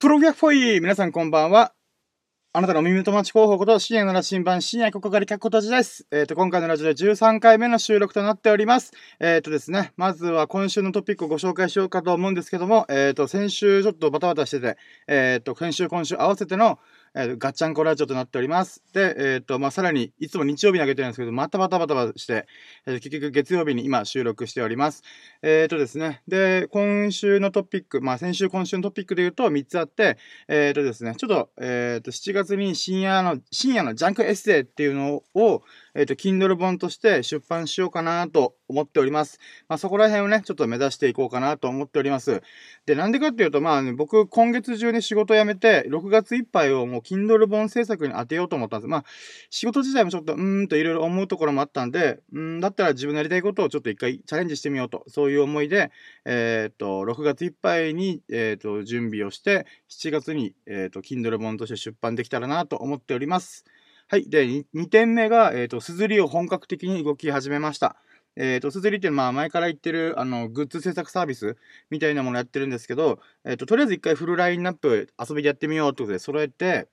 プロギャフォイ皆さんこんばんは。あなたの耳友達候補こと深夜の羅針盤深夜ここから客ことじです。えっ、ー、と、今回のラジオで13回目の収録となっております。えっ、ー、とですね、まずは今週のトピックをご紹介しようかと思うんですけども、えっ、ー、と、先週ちょっとバタバタしてて、えっ、と、先週今週合わせての、えー、ガッチャンコラジオとなっております。で、えっ、と、まあ、さらに、いつも日曜日に上げてるんですけど、またバタバタバタして、えー、結局月曜日に今収録しております。えっ、とですね、で、今週のトピック、まあ、先週今週のトピックで言うと3つあって、えっ、とですね、ちょっと、えっ、と、7月に深夜の、深夜のジャンクエッセイっていうのを、えっ、ー、と、Kindle 本として出版しようかなと思っております。まあ、そこら辺をね、ちょっと目指していこうかなと思っております。で、なんでかっていうと、まあ、ね、僕、今月中に仕事辞めて、6月いっぱいをもう Kindle 本制作に当てようと思ったんです。まあ、仕事自体もちょっと、うーんといろいろ思うところもあったんで、うん、だったら自分のやりたいことをちょっと一回チャレンジしてみようと、そういう思いで、えっ、ー、と、6月いっぱいに、えっ、ー、と、準備をして、7月に、えっ、と、Kindle 本として出版できたらなと思っております。はい。で、2点目が、えっ、ー、と、すずりを本格的に動き始めました。えっ、ー、と、すずりってまあ前から言ってる、あの、グッズ制作サービスみたいなものやってるんですけど、えっ、ー、と、とりあえず一回フルラインナップ遊びでやってみようってことで揃えて、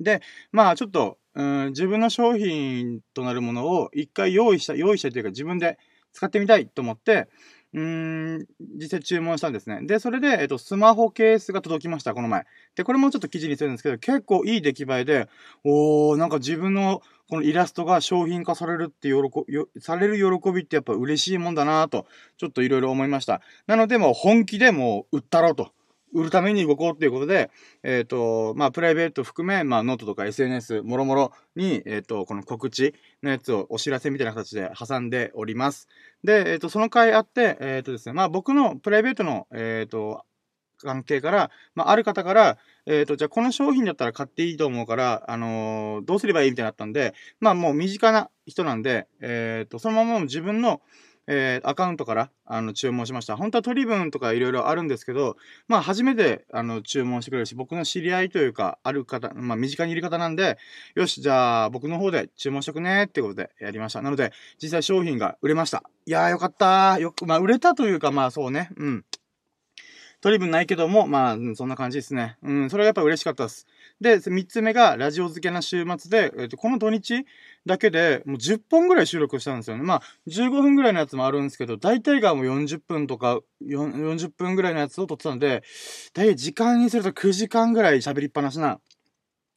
で、まあちょっと、うん、自分の商品となるものを一回用意した、用意したというか自分で使ってみたいと思って、うーん、実際注文したんですね。で、それで、えっと、スマホケースが届きました、この前。で、これもちょっと記事にするんですけど、結構いい出来栄えで、おー、なんか自分のこのイラストが商品化されるって喜び、される喜びってやっぱ嬉しいもんだなと、ちょっといろいろ思いました。なので、もう本気でもう売ったろうと。売るために動こうっていうことで、えっ、ー、と、まあ、プライベート含め、まあ、ノートとか SNS、もろもろに、えっ、ー、と、この告知のやつをお知らせみたいな形で挟んでおります。で、えっ、ー、と、その回あって、えっ、とですね、まあ、僕のプライベートの、えっ、と、関係から、まあ、ある方から、えっ、と、じゃあこの商品だったら買っていいと思うから、あのどうすればいいみたいになったんで、まあ、もう身近な人なんで、えっ、と、そのまま自分の、えー、アカウントから、あの、注文しました。本当は取り分とかいろいろあるんですけど、まあ、初めて、あの、注文してくれるし、僕の知り合いというか、ある方、まあ、身近にいる方なんで、よし、じゃあ、僕の方で注文しとくねってことでやりました。なので、実際商品が売れました。いやー、よかったよく、まあ、売れたというか、まあ、そうね、うん。取り分ないけども、まあ、そんな感じですね。うん、それがやっぱ嬉しかったです。で、3つ目が、ラジオ漬けな週末で、えっ、と、この土日だけで、もう10本ぐらい収録したんですよね。まあ、15分ぐらいのやつもあるんですけど、大体がもう40分とか、40分ぐらいのやつを撮ってたんで、大体時間にすると9時間ぐらい喋りっぱなしな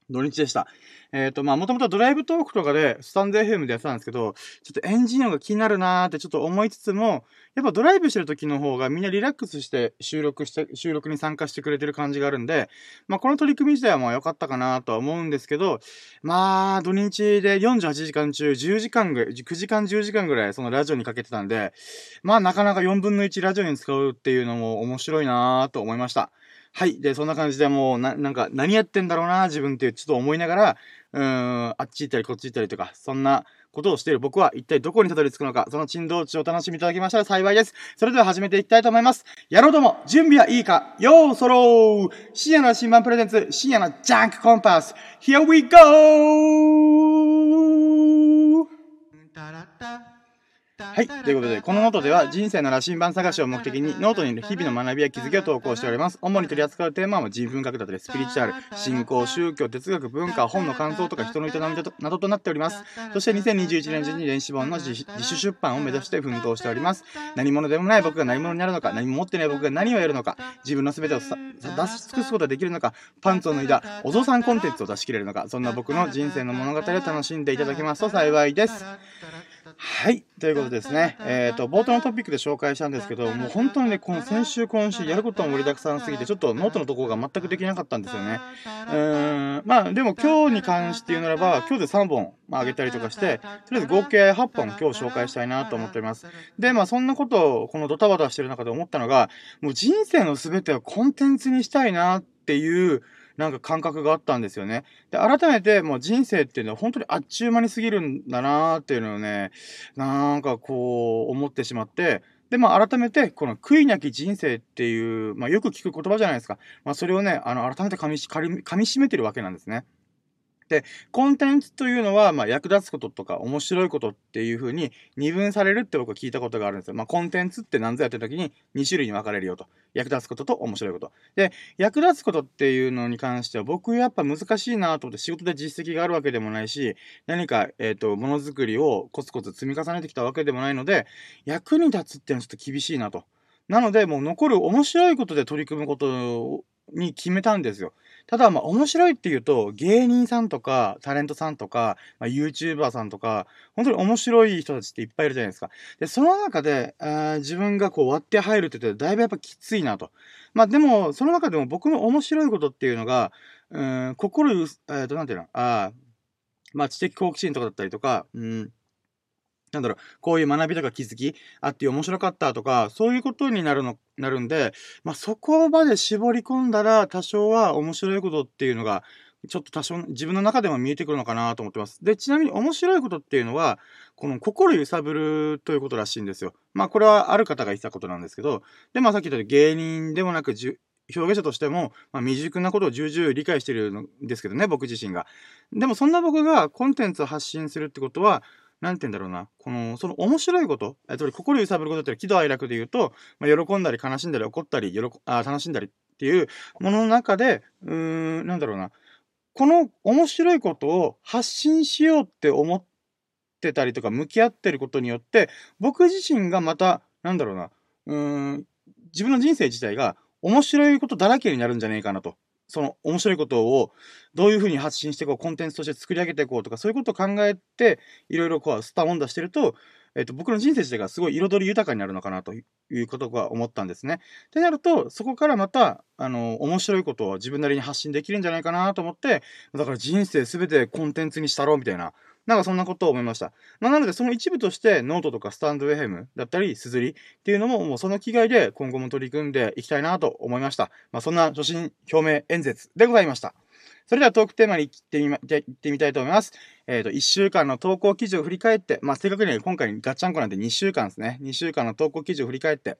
土日でした。えっ、ー、と、まあ、もともとドライブトークとかで、スタンド FM でやってたんですけど、ちょっとエンジン音が気になるなーってちょっと思いつつも、やっぱドライブしてる時の方がみんなリラックスして収録して、収録に参加してくれてる感じがあるんで、まあ、この取り組み自体はまあ良かったかなとは思うんですけど、まあ、土日で48時間中10時間ぐらい、9時間10時間ぐらいそのラジオにかけてたんで、まあ、なかなか4分の1ラジオに使うっていうのも面白いなーと思いました。はい。で、そんな感じでもう、な、なんか、何やってんだろうな、自分ってちょっと思いながら、うーん、あっち行ったりこっち行ったりとか、そんなことをしている僕は一体どこにたどり着くのか、その珍道中をお楽しみいただきましたら幸いです。それでは始めていきたいと思います。やろうとも、準備はいいかようそろー深夜の新版プレゼンツ、深夜のジャンクコンパス !Here we go! はい。ということで、このノートでは人生の羅針盤探しを目的にノートにいる日々の学びや気づきを投稿しております。主に取り扱うテーマは人文学だったり、スピリチュアル、信仰、宗教、哲学、文化、本の感想とか人の営みなどとなっております。そして2021年中に電子本の自主出版を目指して奮闘しております。何者でもない僕が何者になるのか、何も持ってない僕が何をやるのか、自分の全てを出し尽くすことができるのか、パンツを脱いだお父さんコンテンツを出し切れるのか、そんな僕の人生の物語を楽しんでいただけますと幸いです。はい。ということですね。えっ、ー、と、冒頭のトピックで紹介したんですけど、もう本当にね、この先週、今週、やることも盛りだくさんすぎて、ちょっとノートのところが全くできなかったんですよね。うーん。まあ、でも今日に関して言うならば、今日で3本、まあ、あげたりとかして、とりあえず合計8本今日紹介したいなと思っております。で、まあ、そんなことを、このドタバタしてる中で思ったのが、もう人生の全てをコンテンツにしたいなっていう、なんか感覚があったんですよね。で、改めてもう人生っていうのは本当にあっちゅう間に過ぎるんだなーっていうのをね、なんかこう思ってしまって、で、まあ改めてこの悔いなき人生っていう、まあよく聞く言葉じゃないですか。まあそれをね、あの改めて噛み噛み締めてるわけなんですね。で、コンテンツというのは、まあ、役立つこととか面白いことっていう風に二分されるって僕は聞いたことがあるんですよ。まあ、コンテンツって何ぞやってる時に2種類に分かれるよと。役立つことと面白いこと。で、役立つことっていうのに関しては僕やっぱ難しいなと思って仕事で実績があるわけでもないし、何か、えっ、ー、と、ものづくりをコツコツ積み重ねてきたわけでもないので、役に立つっていうのはちょっと厳しいなと。なので、もう残る面白いことで取り組むことに決めたんですよ。ただ、まあ、面白いっていうと、芸人さんとか、タレントさんとか、まあ、YouTuber さんとか、本当に面白い人たちっていっぱいいるじゃないですか。で、その中で、あ自分がこう割って入るって言って、だいぶやっぱきついなと。まあ、でも、その中でも僕の面白いことっていうのが、うん、心、えっ、ー、と、なんていうの、あまあ、知的好奇心とかだったりとか、うん、なんだろう、こういう学びとか気づきあって面白かったとか、そういうことになるの、なるんで、まあ、そこまで絞り込んだら多少は面白いことっていうのが、ちょっと多少自分の中でも見えてくるのかなと思ってます。で、ちなみに面白いことっていうのは、この心揺さぶるということらしいんですよ。まあこれはある方が言ったことなんですけど、で、まあさっき言ったように芸人でもなくじゅ、表現者としても、まあ、未熟なことを重々理解してるんですけどね、僕自身が。でもそんな僕がコンテンツを発信するってことは、なんて言うんだろうな、この、その面白いこと、えっと、心揺さぶることって喜怒哀楽で言うと、まあ、喜んだり悲しんだり怒ったり、喜あ楽しんだりっていうものの中で、うーん、なんだろうな、この面白いことを発信しようって思ってたりとか向き合ってることによって、僕自身がまた、なんだろうな、うーん、自分の人生自体が面白いことだらけになるんじゃねえかなと。その面白いことをどういうふうに発信してこう、コンテンツとして作り上げていこうとか、そういうことを考えて、いろいろこう、スターオンダしてると、えっ、と、僕の人生自体がすごい彩り豊かになるのかなということは思ったんですね。ってなると、そこからまた、あの、面白いことを自分なりに発信できるんじゃないかなと思って、だから人生すべてコンテンツにしたろうみたいな、なんかそんなことを思いました。まあ、なので、その一部として、ノートとか stand.fm だったり、 SUZURI っていうのも、もうその機会で今後も取り組んでいきたいなと思いました。まあ、そんな所信表明演説でございました。それではトークテーマに行ってみ、ま、行ってみたいと思います。えっ、ー、と、1週間の投稿記事を振り返って、まあ、正確には今回ガッチャンコなんで2週間ですね。2週間の投稿記事を振り返って、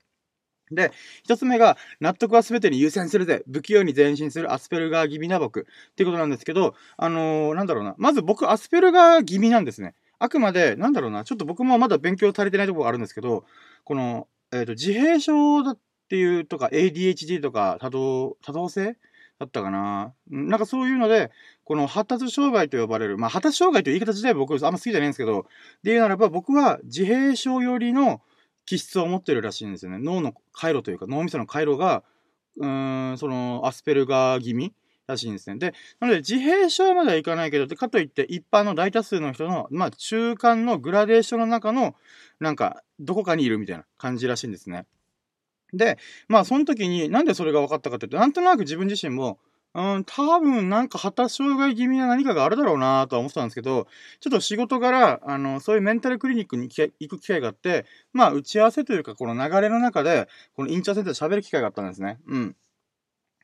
で、一つ目が、納得は全てに優先するぜ。不器用に前進するアスペルガー気味な僕。っていうことなんですけど、あのー、なんだろうな。まず僕、アスペルガー気味なんですね。あくまで、なんだろうな。ちょっと僕もまだ勉強足りてないところがあるんですけど、この、えっ、ー、と、自閉症だっていうとか、ADHD とか、多動、多動性？だったかな。なんかそういうので、この発達障害と呼ばれる、まあ、発達障害という言い方自体僕あんま好きじゃないんですけど、で言うならば僕は自閉症よりの、気質を持ってるらしいんですよね。脳の回路というか、脳みその回路が、うーん、その、アスペルガー気味らしいんですね。で、なので、自閉症まではいかないけど、かといって、一般の大多数の人の、まあ、中間のグラデーションの中の、なんか、どこかにいるみたいな感じらしいんですね。で、まあ、その時に、なんでそれが分かったかっていうと、なんとなく自分自身も、うん、多分なんか発達障害気味な何かがあるだろうなとは思ってたんですけど、ちょっと仕事柄、あの、そういうメンタルクリニックに行く機会があって、まあ、打ち合わせというか、この流れの中で、このインチャーセンターで喋る機会があったんですね。うん。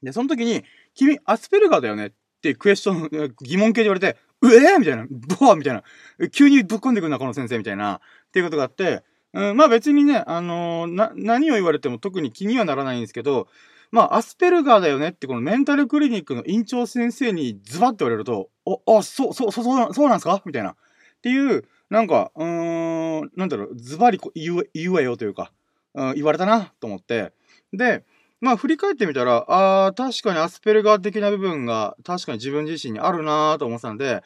で、その時に、君、アスペルガーだよね？っていうクエスチョン、疑問形で言われて、うえー？みたいな、ボワみたいな、急にぶっ込んでくるな、この先生みたいな、っていうことがあって、うん、まあ別にね、あのー、な、何を言われても特に気にはならないんですけど、まあ、アスペルガーだよねって、このメンタルクリニックの院長先生にズバッと言われると、お、あ、そう、そう、そう、そうなんすか？みたいな。っていう、なんか、うーん、なんだろう、ズバリ言う、言うわよというか、うん、言われたな、と思って。で、まあ、振り返ってみたら、ああ、確かにアスペルガー的な部分が、確かに自分自身にあるなと思ってたんで、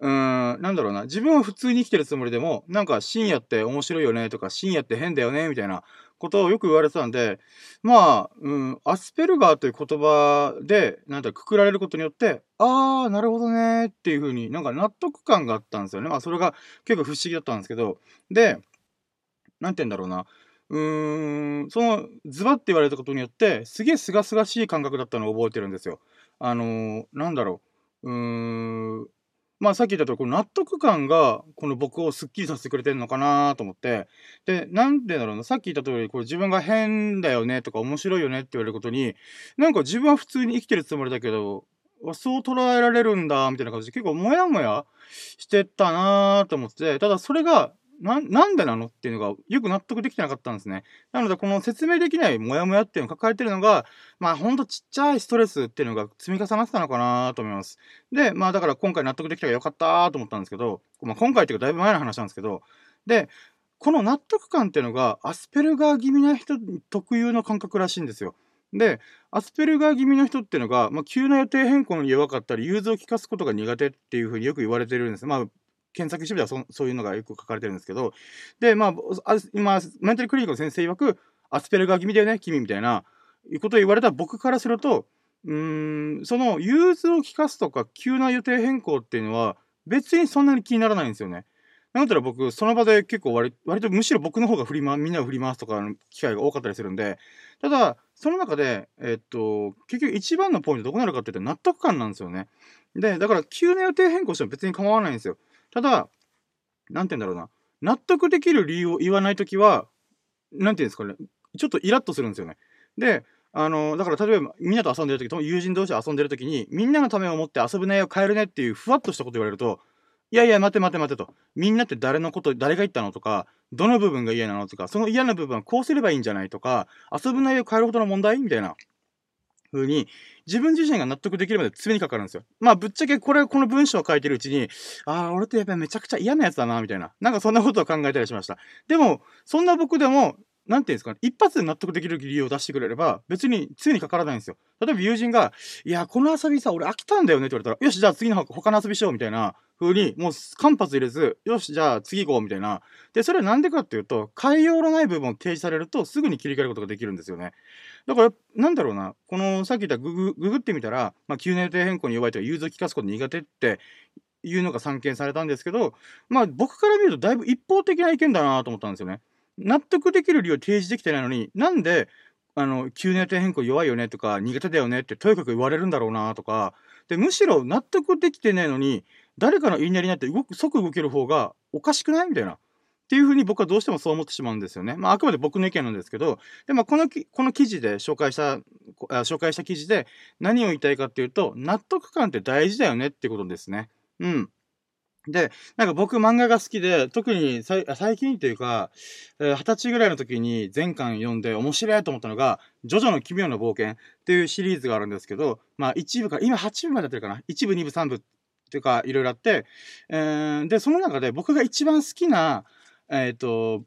うーん、なんだろうな。自分は普通に生きてるつもりでも、なんか深夜って面白いよねとか、深夜って変だよねみたいなことをよく言われてたんで、まあ、うん、アスペルガーという言葉で、なんだ、くくられることによって、あー、なるほどねっていう風になんか納得感があったんですよね。まあ、それが結構不思議だったんですけど、で、なんて言うんだろうな。うーん、その、ズバって言われたことによって、すげえ清々しい感覚だったのを覚えてるんですよ。あのー、なんだろう。うーん、まあさっき言ったとこの納得感がこの僕をスッキリさせてくれてるのかなと思って、で、なんでだろうな、さっき言った通り、これ自分が変だよねとか面白いよねって言われることに、なんか自分は普通に生きてるつもりだけど、そう捉えられるんだ、みたいな感じで結構モヤモヤしてたなと思って、ただそれがな、なんでなのっていうのがよく納得できてなかったんですね。なので、この説明できないモヤモヤっていうのを抱えてるのが、まあ、ほんとちっちゃいストレスっていうのが積み重なってたのかなと思います。で、まあ、だから今回納得できたらよかったと思ったんですけど、まあ、今回っていうかだいぶ前の話なんですけど、で、この納得感っていうのが、アスペルガー気味な人特有の感覚らしいんですよ。で、アスペルガー気味の人っていうのが、まあ、急な予定変更に弱かったり、融通を利かすことが苦手っていうふうによく言われてるんです。まあ、検索してみたらそそういうのがよく書かれてるんですけど、で、まあ、今、メンタルクリニックの先生曰く、アスペルガー気味だよね、君みたいな、いうことを言われた僕からすると、うん、その融通を利かすとか、急な予定変更っていうのは、別にそんなに気にならないんですよね。なんだったら僕、その場で結構割割とむしろ僕の方が振り回、みんなを振り回すとかの機会が多かったりするんで、ただ、その中で、えっと、結局一番のポイントどこなるかって言ったら納得感なんですよね。で、だから急な予定変更しても別に構わないんですよ。ただ、なんて言うんだろうな。納得できる理由を言わないときは、なんて言うんですかね。ちょっとイラッとするんですよね。で、あの、だから例えばみんなと遊んでるとき、友人同士で遊んでるときに、みんなのためを思って遊ぶ内容を変えるねっていうふわっとしたこと言われると、いやいや、待て待て待てと。みんなって誰のこと、誰が言ったのとか、どの部分が嫌なのとか、その嫌な部分はこうすればいいんじゃないとか、遊ぶ内容を変えるほどの問題みたいな風に、自分自身が納得できるまで常にかかるんですよ。まあ、ぶっちゃけこれ、この文章を書いてるうちに、ああ、俺ってやっぱりめちゃくちゃ嫌なやつだな、みたいな。なんかそんなことを考えたりしました。でも、そんな僕でも、なんていうんですかね、一発で納得できる理由を出してくれれば、別に常にかからないんですよ。例えば友人が、いや、この遊びさ、俺飽きたんだよねって言われたら、よし、じゃあ次の他の遊びしようみたいな風に、もう間髪入れず、よし、じゃあ次行こうみたいな。で、それはなんでかっていうと、変えようのない部分を提示されると、すぐに切り替えることができるんですよね。だから、なんだろうな、この、さっき言ったググ、ググってみたら、まあ、急年予定変更に弱いとか、融通を利かすこと苦手っていうのが散見されたんですけど、まあ、僕から見るとだいぶ一方的な意見だなと思ったんですよね。納得できる理由を提示できてないのに、なんで、あの、急年予定変更弱いよねとか、苦手だよねってとにかく言われるんだろうなとか、で、むしろ納得できてないのに、誰かの言いなりになって動く、即動ける方がおかしくないみたいな。っていうふうに僕はどうしてもそう思ってしまうんですよね。まあ、あくまで僕の意見なんですけど、で、まあ、このき、この記事で紹介した、紹介した記事で何を言いたいかっていうと、納得感って大事だよねってことですね。うん。で、なんか僕漫画が好きで、特に最近っていうか、二十歳ぐらいの時に全巻読んで面白いと思ったのが、ジョジョの奇妙な冒険っていうシリーズがあるんですけど、まあ一部か、今8部までやってるかな ?1 部、2部、3部っていうか、いろいろあって、えー、で、その中で僕が一番好きな、えっ、ー、と、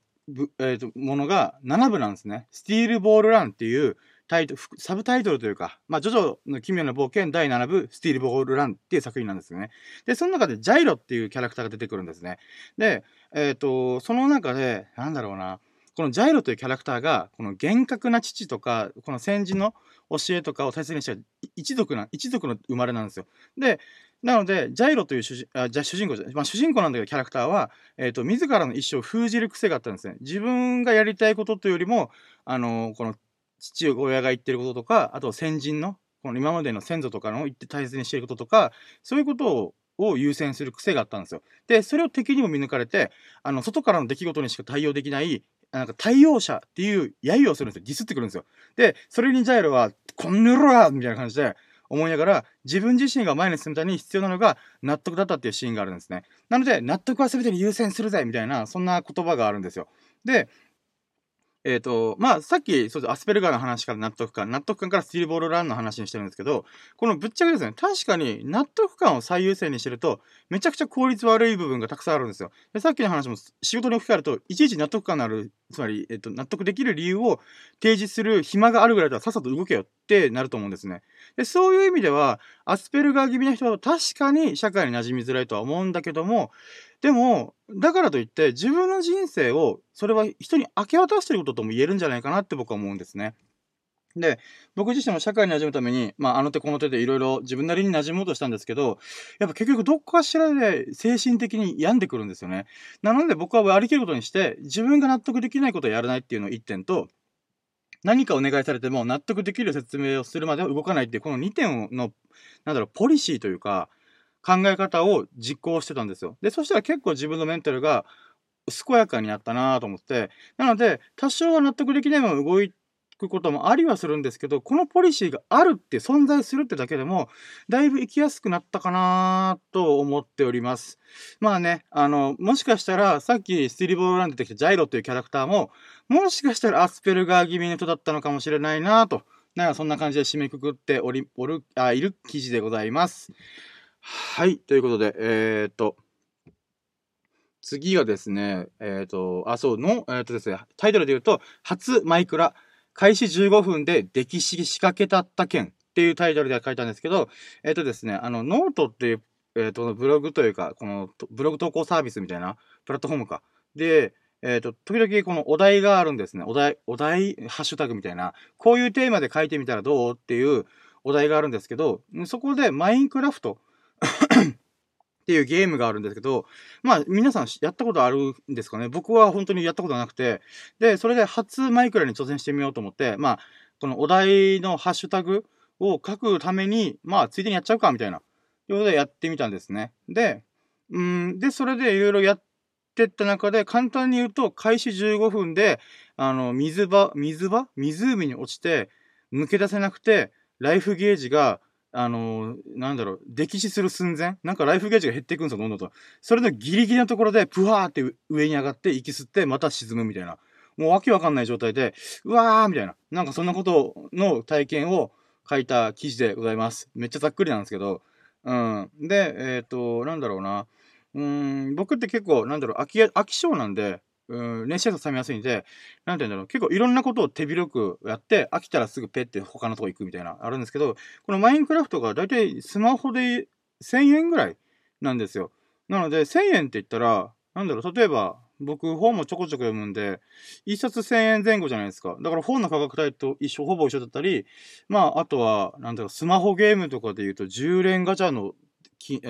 えっ、ー、と、ものが7部なんですね。スティールボールランっていう、タイトルサブタイトルというか、まあ、ジョジョの奇妙な冒険第7部、スティールボールランっていう作品なんですよね。で、その中でジャイロっていうキャラクターが出てくるんですね。で、えっ、ー、と、その中で、なんだろうな、このジャイロというキャラクターが、この厳格な父とか、この先人の教えとかを大切にした一族な、一族の生まれなんですよ。で、なので、ジャイロという主人、あ、じゃ主人公じゃ、まあ主人公なんだけど、キャラクターは、えっ、ー、と、自らの意思を封じる癖があったんですね。自分がやりたいことというよりも、あの、この父親が言ってることとか、あと先人の、この今までの先祖とかの言って大切にしていることとか、そういうことをを優先する癖があったんですよ。で、それを敵にも見抜かれて、あの、外からの出来事にしか対応できない、なんか対応者っていう揶揄をするんですよ。ディスってくるんですよ。で、それにジャイロは、こんぬろみたいな感じで思いながら、自分自身が前に進むために必要なのが納得だったっていうシーンがあるんですね。なので、納得は全てに優先するぜみたいな、そんな言葉があるんですよ。で、えっ、ー、と、まあ、さっき、そうです、アスペルガーの話から納得感、納得感からスティールボールランの話にしてるんですけど、このぶっちゃけですね、確かに納得感を最優先にしてると、めちゃくちゃ効率悪い部分がたくさんあるんですよ。でさっきの話も仕事に置き換えると、いちいち納得感のある、つまり、えっ、と、納得できる理由を提示する暇があるぐらいだったらさっさと動けよってなると思うんですね。で、そういう意味では、アスペルガー気味な人は確かに社会に馴染みづらいとは思うんだけども、でも、だからといって自分の人生を、それは人に明け渡してることとも言えるんじゃないかなって僕は思うんですね。で、僕自身も社会に馴染むために、まあ、あの手この手でいろいろ自分なりに馴染もうとしたんですけど、やっぱ結局どっかしらで精神的に病んでくるんですよね。なので僕は割り切ることにして、自分が納得できないことをやらないっていうのを一点と、何かお願いされても納得できる説明をするまでは動かないっていう、この2点の、なんだろう、ポリシーというか、考え方を実行してたんですよ。で、そしたら結構自分のメンタルが健やかになったなと思って、なので、多少は納得できないまま動いてくこともありはするんですけど、このポリシーがあるって存在するってだけでも、だいぶ生きやすくなったかなと思っております。まあね、あの、もしかしたら、さっきスティリボールラン出てきたジャイロっていうキャラクターも、もしかしたらアスペルガー気味の人だったのかもしれないなと、なんかそんな感じで締めくくっており、おる、あ、いる記事でございます。はい、ということで、えー、っと、次がですね、えっ、ー、と、あ、そうの、えっ、ー、とですね、タイトルで言うと、初マイクラ、開始15分で溺死しかけたった件っていうタイトルで書いたんですけど、えっ、ー、とですね、あの、ノートっていう、えっ、と、ブログというか、この、ブログ投稿サービスみたいなプラットフォームか。で、えっ、と、時々このお題があるんですね。お題、お題、ハッシュタグみたいな、こういうテーマで書いてみたらどうっていうお題があるんですけど、そこでマインクラフトっていうゲームがあるんですけど、まあ皆さんやったことあるんですかね？僕は本当にやったことなくて、で、それで初マイクラに挑戦してみようと思って、まあ、このお題のハッシュタグを書くために、まあついでにやっちゃうかみたいな、ということでやってみたんですね。で、うん、で、それでいろいろやってった中で、簡単に言うと、開始15分で、あの、水場、水場？湖に落ちて、抜け出せなくて、ライフゲージがあのー、なんだろう、溺死する寸前？なんかライフゲージが減っていくんですよ、どんどんと。それのギリギリのところで、プワーって上に上がって、息吸って、また沈むみたいな。もうわけわかんない状態で、うわーみたいな。なんかそんなことの体験を書いた記事でございます。めっちゃざっくりなんですけど。うん。で、えっ、ー、と、なんだろうな。うん、僕って結構、なんだろう、飽き、飽き性なんで、うん、熱射冷めやすいんで、なんて言うんだろう、結構いろんなことを手広くやって、飽きたらすぐペッて他のとこ行くみたいな、あるんですけど、このマインクラフトがだいたいスマホで1000円ぐらいなんですよ。なので、1000円って言ったら、なんだろう、例えば、僕、本もちょこちょこ読むんで、1冊1000円前後じゃないですか。だから本の価格帯と一緒、ほぼ一緒だったり、まあ、あとは、なんだろう、スマホゲームとかで言うと、10連ガチャの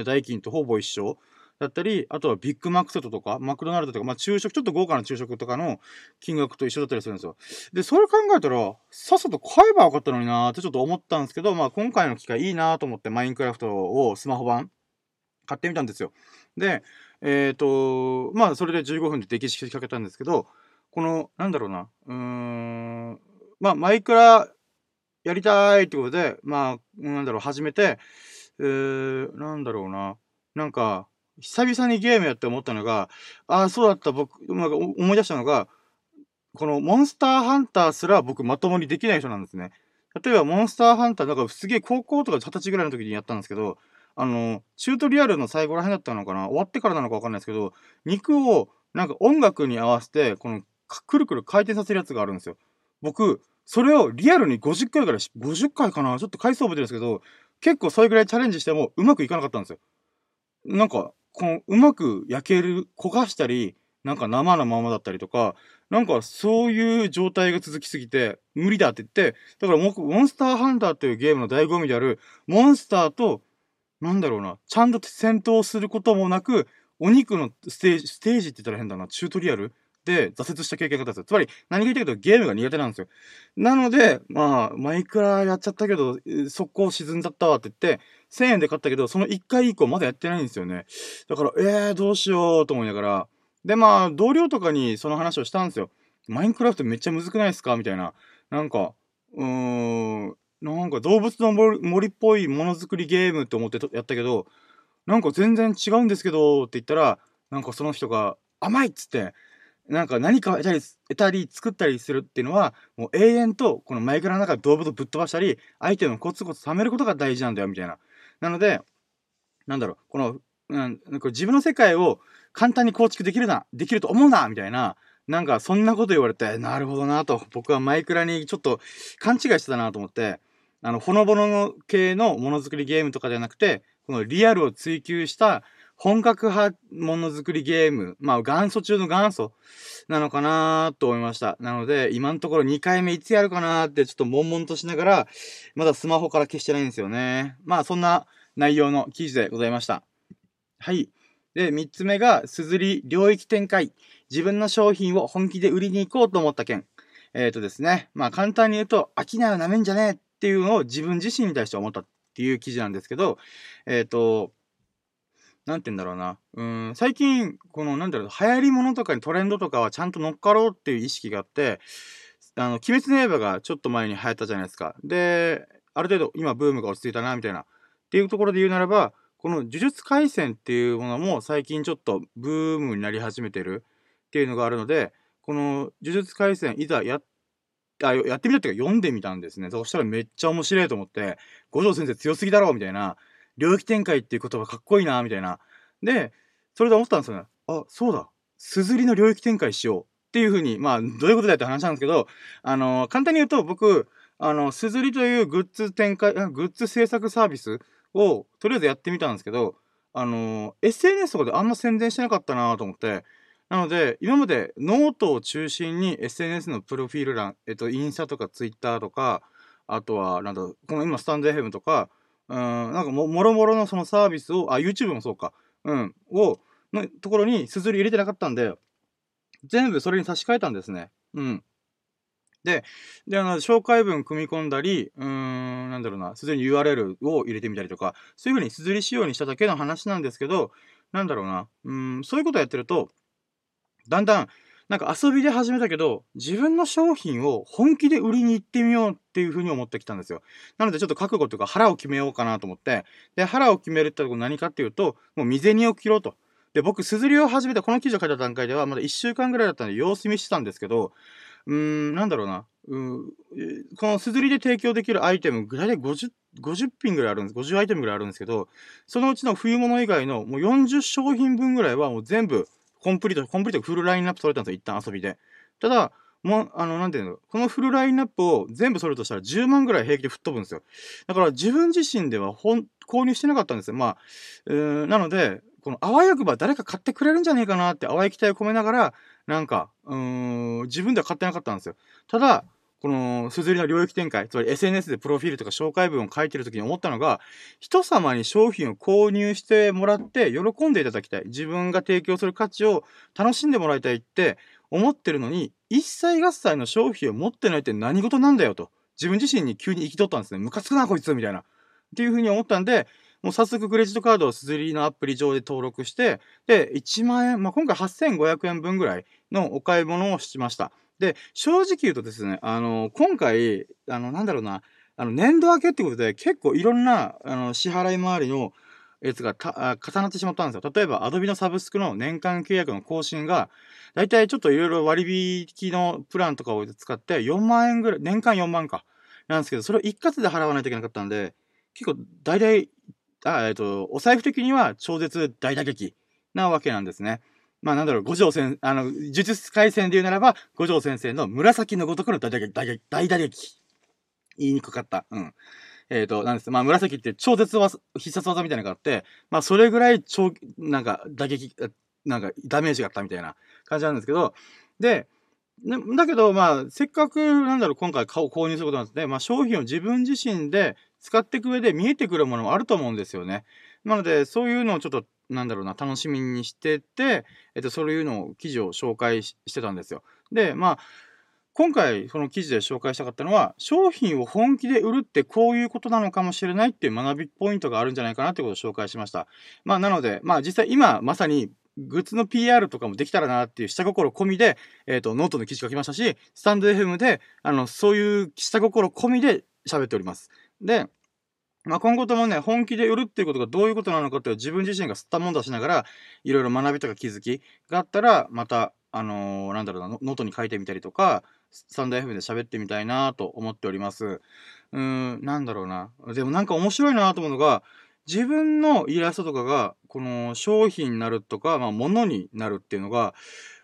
代金とほぼ一緒。だったり、あとはビッグマックセットとか、マクドナルドとか、まあ昼食、ちょっと豪華な昼食とかの金額と一緒だったりするんですよ。で、それ考えたら、さっさと買えばよかったのになーってちょっと思ったんですけど、まあ今回の機会いいなと思ってマインクラフトをスマホ版買ってみたんですよ。で、えっ、ー、と、まあそれで15分で歴史かけたんですけど、この、なんだろうな、うーん、まあマイクラやりたいってことで、まあ、なんだろう、始めて、えー、なんだろうな、なんか、久々にゲームやって思ったのが、ああ、そうだった、僕、なんか思い出したのが、このモンスターハンターすら僕まともにできない人なんですね。例えばモンスターハンター、なんかすげえ高校とか二十歳ぐらいの時にやったんですけど、あの、チュートリアルの最後ら辺だったのかな？終わってからなのかわかんないですけど、肉をなんか音楽に合わせて、このくるくる回転させるやつがあるんですよ。僕、それをリアルに50回ぐら、50回かな？ちょっと回数覚えてるんですけど、結構それぐらいチャレンジしてもうまくいかなかったんですよ。なんか、この、うまく焼ける、焦がしたり、なんか生のままだったりとか、なんかそういう状態が続きすぎて、無理だって言って、だから僕モンスターハンターというゲームの醍醐味である、モンスターと、なんだろうな、ちゃんと戦闘することもなく、お肉のステージ、ステージって言ったら変だな、チュートリアルで挫折した経験があったんですよ。つまり、何が言いたいけどゲームが苦手なんですよ。なので、まあ、マイクラやっちゃったけど、速攻沈んじゃったわって言って、1000円で買ったけど、その1回以降まだやってないんですよね。だから、えー、どうしようと思いながら。で、まあ、同僚とかにその話をしたんですよ。マインクラフトめっちゃ難くないですか？みたいな。なんか、うーん、なんか動物の森っぽいものづくりゲームって思ってやったけど、なんか全然違うんですけどって言ったら、なんかその人が甘いっつって、なんか何か得たり、得たり作ったりするっていうのは、もう永遠とこのマイクラの中で動物をぶっ飛ばしたり、アイテムをコツコツ貯めることが大事なんだよ、みたいな。なので、なんだろう、この、うん、なんか自分の世界を簡単に構築できるな、できると思うな、みたいな、なんかそんなこと言われて、なるほどなと、僕はマイクラにちょっと勘違いしてたなと思って、あの、ほのぼの系のものづくりゲームとかじゃなくて、このリアルを追求した本格派ものづくりゲーム、まあ元祖中の元祖なのかなと思いました。なので、今のところ2回目いつやるかなってちょっと悶々としながら、まだスマホから消してないんですよね。まあそんな内容の記事でございました。はい。で、3つ目が、すずり領域展開。自分の商品を本気で売りに行こうと思った件。えっ、ー、とですね。まあ簡単に言うと、飽きないをなめんじゃねえっていうのを自分自身に対して思ったっていう記事なんですけど、えっ、ー、と、なんて言うんだろうな。うん、最近、この、なんだろう、流行り物とかにトレンドとかはちゃんと乗っかろうっていう意識があって、あの、鬼滅の刃がちょっと前に流行ったじゃないですか。で、ある程度今ブームが落ち着いたな、みたいな。っていうところで言うならば、この呪術廻戦っていうものも最近ちょっとブームになり始めてるっていうのがあるので、この呪術廻戦いざやあやってみたっていうか読んでみたんですね。そしたらめっちゃ面白いと思って、五条先生強すぎだろみたいな、領域展開っていう言葉かっこいいなみたいな。で、それで思ったんですよね。あ、そうだ。すずりの領域展開しよう。っていうふうに、まあ、どういうことだって話なんですけど、あの、簡単に言うと僕、あの、すずりというグッズ展開、グッズ制作サービスをとりあえずやってみたんですけど、あの、SNS とかであんま宣伝してなかったなと思って、なので、今までノートを中心に SNS のプロフィール欄、えっと、インスタとかツイッターとか、あとは、なんだこの今、スタンド FM とか、うん、なんかも、もろもろのそのサービスを、あ、YouTube もそうか、うん、を、のところにすずり入れてなかったんで、全部それに差し替えたんですね。うん。で、で、あの、紹介文組み込んだり、うーん、なんだろうな、すずりに URL を入れてみたりとか、そういう風にすずり仕様にしただけの話なんですけど、なんだろうな、うん、そういうことやってると、だんだん、なんか遊びで始めたけど、自分の商品を本気で売りに行ってみようっていう風に思ってきたんですよ。なのでちょっと覚悟というか腹を決めようかなと思って、で、腹を決めるってこと何かっていうと、もう未銭を切ろうと。で、僕、すずりを始めた、この記事を書いた段階では、まだ1週間ぐらいだったんで様子見してたんですけど、うーん、なんだろうな。うこのすずりで提供できるアイテム、大体50、50品ぐらいあるんです。50アイテムぐらいあるんですけど、そのうちの冬物以外のもう40商品分ぐらいはもう全部コンプリート、コンプリートフルラインナップ取れたんですよ、一旦遊びで。ただ、もう、あの、なんていうの、このフルラインナップを全部取るとしたら10万ぐらい平気で吹っ飛ぶんですよ。だから自分自身では本、購入してなかったんですよ。まあ、えー、なので、このあわよくば誰か買ってくれるんじゃねえかなって淡い期待を込めながら、なんか、うーん、自分では買ってなかったんですよ。ただ、この、すずりの領域展開、つまり SNS でプロフィールとか紹介文を書いてる時に思ったのが、人様に商品を購入してもらって喜んでいただきたい。自分が提供する価値を楽しんでもらいたいって思ってるのに、一切合切の商品を持ってないって何事なんだよと。自分自身に急に生きとったんですね。ムカつくなこいつみたいな。っていうふうに思ったんで、もう早速クレジットカードをすずりのアプリ上で登録して、で、1万円、まあ、今回8500円分ぐらいのお買い物をしました。で、正直言うとですね、あの、今回、あの、なんだろうな、あの、年度明けってことで結構いろんな、あの、支払い回りのやつが重なってしまったんですよ。例えば、Adobe のサブスクの年間契約の更新が、だいたいちょっといろいろ割引のプランとかを使って4万円ぐらい、年間4万か。なんですけど、それを一括で払わないといけなかったんで、結構大体あ、えっ、と、お財布的には超絶大打撃なわけなんですね。まあなんだろう、五条先、あの、呪術回戦で言うならば、五条先生の紫のごとくの大打撃、大打撃、大打撃。言いにくかった。うん。えっ、ー、と、なんです。まあ紫って超絶技、必殺技みたいなのがあって、まあそれぐらい超、なんか打撃、なんかダメージがあったみたいな感じなんですけど、で、だけど、まあ、せっかく、なんだろう、今回購入することなんですね。まあ、商品を自分自身で使っていく上で見えてくるものもあると思うんですよね。なので、そういうのをちょっと、なんだろうな、楽しみにしてて、えっと、そういうのを、記事を紹介してたんですよ。で、まあ、今回、その記事で紹介したかったのは、商品を本気で売るってこういうことなのかもしれないっていう学びポイントがあるんじゃないかなってことを紹介しました。まあ、なので、まあ、実際今、まさに、グッズの PR とかもできたらなっていう下心込みで、えっ、ー、と、ノートの記事書きましたし、スタンド FM で、あの、そういう下心込みで喋っております。で、まあ、今後ともね、本気で売るっていうことがどういうことなのかっていう自分自身が吸ったもんだしながら、いろいろ学びとか気づきがあったら、また、あのー、なんだろうな、ノートに書いてみたりとか、スタンド FM で喋ってみたいなと思っております。うーん、なんだろうな。でもなんか面白いなと思うのが、自分のイラストとかが、この商品になるとか、まあ、物になるっていうのが、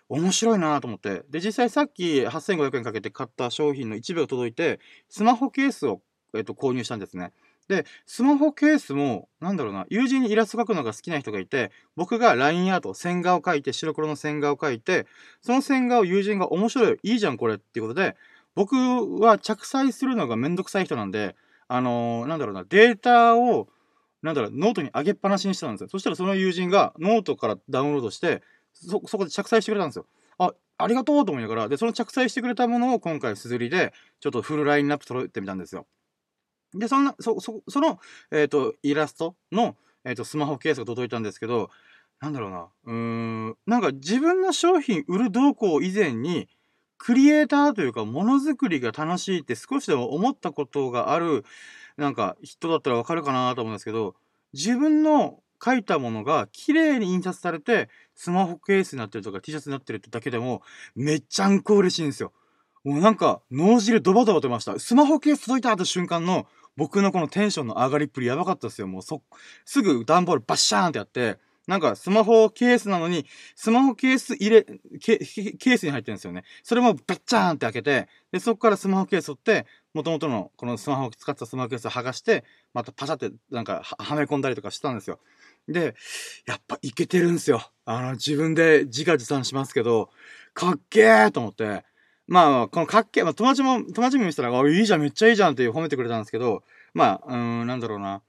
面白いなと思って。で、実際さっき8500円かけて買った商品の一部が届いて、スマホケースを、えっと、購入したんですね。で、スマホケースも、なんだろうな、友人にイラスト描くのが好きな人がいて、僕が ラインアート、線画を描いて、白黒の線画を描いて、その線画を友人が面白い、いいじゃんこれっていうことで、僕は着彩するのがめんどくさい人なんで、あのー、なんだろうな、データを、なんだろう、ノートに上げっぱなしにしてたんですよ。そしたらその友人がノートからダウンロードして、そ、そこで着彩してくれたんですよ。あ、ありがとうと思いながら、で、その着彩してくれたものを今回すずりで、ちょっとフルラインナップ揃えてみたんですよ。で、そんな、そ、そ、その、えっ、ー、と、イラストの、えっ、ー、と、スマホケースが届いたんですけど、なんだろうな、うん、なんか自分の商品売る動向以前に、クリエイターというか、ものづくりが楽しいって少しでも思ったことがある、なんか人だったらわかるかなと思うんですけど、自分の書いたものが綺麗に印刷されて、スマホケースになってるとか T シャツになってるってだけでも、めっちゃんこ嬉しいんですよ。もうなんか、脳汁ドバドバ出ました。スマホケース届いたって瞬間の、僕のこのテンションの上がりっぷりやばかったですよ。もうそ、すぐ段ボールバッシャーンってやって、なんかスマホケースなのに、スマホケース入れ、ケケースに入ってるんですよね。それもバッチャーンって開けて、で、そこからスマホケースをって、元々のこのスマホを使ったスマホケースを剥がして、またパシャってなんかはめ込んだりとかしたんですよ。で、やっぱいけてるんですよ。あの、自分で自画自賛しますけど、かっけーと思って、まあ、このかっけー、まあ、友達も、友達も見せたら、あ、いいじゃん、めっちゃいいじゃんって褒めてくれたんですけど、まあ、うん、なんだろうな。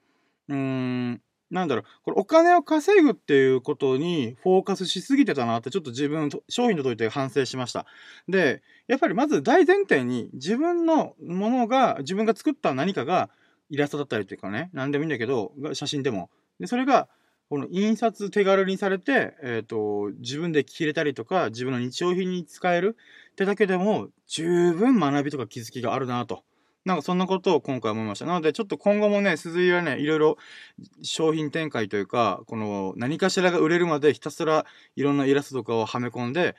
うーん、なんだろう、これお金を稼ぐっていうことにフォーカスしすぎてたなってちょっと自分、商品届いて反省しました。で、やっぱりまず大前提に自分のものが、自分が作った何かがイラストだったりっていうかね、何でもいいんだけど、写真でも。で、それが、この印刷手軽にされて、えっ、ー、と、自分で着れたりとか、自分の日用品に使えるってだけでも、十分学びとか気づきがあるなと。なんかそんなことを今回思いました。なのでちょっと今後もね、鈴井はね、いろいろ商品展開というか、この何かしらが売れるまでひたすらいろんなイラストとかをはめ込んで、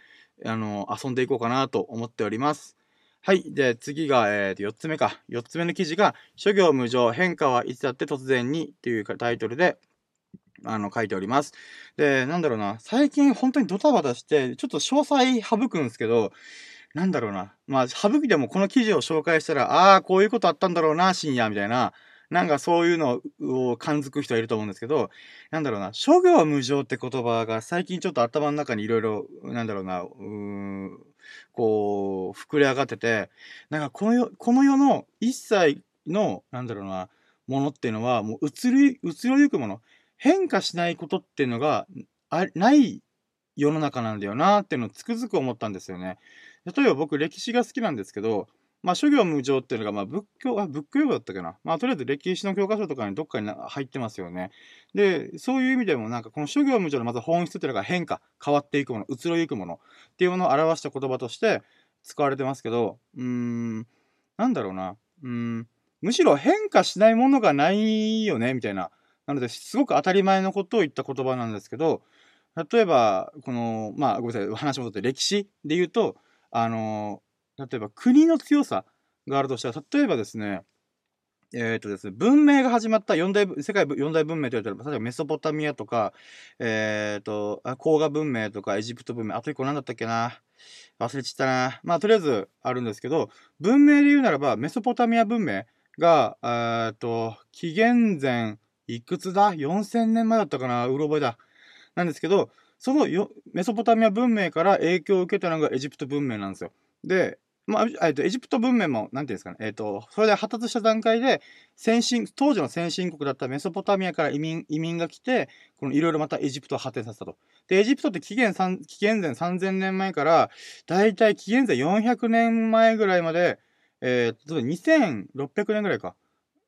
あの、遊んでいこうかなと思っております。はい。で、次が、えー、と、4つ目か。4つ目の記事が、諸行無常、変化はいつだって突然にっていうタイトルで、あの、書いております。で、なんだろうな。最近本当にドタバタして、ちょっと詳細省くんですけど、なんだろうな。まあ、省きでもこの記事を紹介したら、ああ、こういうことあったんだろうな、深夜、みたいな。なんかそういうのを感づく人いると思うんですけど、なんだろうな、諸行無常って言葉が最近ちょっと頭の中にいろいろ、なんだろうな、うーん、こう、膨れ上がってて、なんかこの世、この世の一切の、なんだろうな、ものっていうのは、もう移り、移りゆくもの、変化しないことっていうのが、あ、ない世の中なんだよなっていうのをつくづく思ったんですよね。例えば僕歴史が好きなんですけど、まあ、諸行無常っていうのが、まあ、仏教、あ、仏教用語だったっけな。まあ、とりあえず歴史の教科書とかにどっかに入ってますよね。で、そういう意味でもなんか、この諸行無常のまず本質っていうのが変化、変わっていくもの、移ろいくものっていうものを表した言葉として使われてますけど、うーん、なんだろうな。うん、むしろ変化しないものがないよね、みたいな。なので、すごく当たり前のことを言った言葉なんですけど、例えば、この、まあ、ごめんなさい、話戻って歴史で言うと、あの、例えば国の強さがあるとしたら、例えばですね、えっ、ー、とですね、文明が始まった四大、世界四大文明と言われたら、例えばメソポタミアとか、えっ、ー、と、黄河文明とかエジプト文明、あと一個何だったっけな忘れちったな。まあ、とりあえずあるんですけど、文明で言うならば、メソポタミア文明が、えっ、ー、と、紀元前、いくつだ ?4000 年前だったかな？うろ覚えだ。なんですけど、そのよメソポタミア文明から影響を受けたのがエジプト文明なんですよ。で、まあ、えっと、エジプト文明も、なんていうんですかね、えっと、それで発達した段階で、先進、当時の先進国だったメソポタミアから移民、移民が来て、このいろいろまたエジプトを発展させたと。で、エジプトって紀元3、紀元前3000年前から、だいたい紀元前400年前ぐらいまで、えっー、2600年ぐらいか、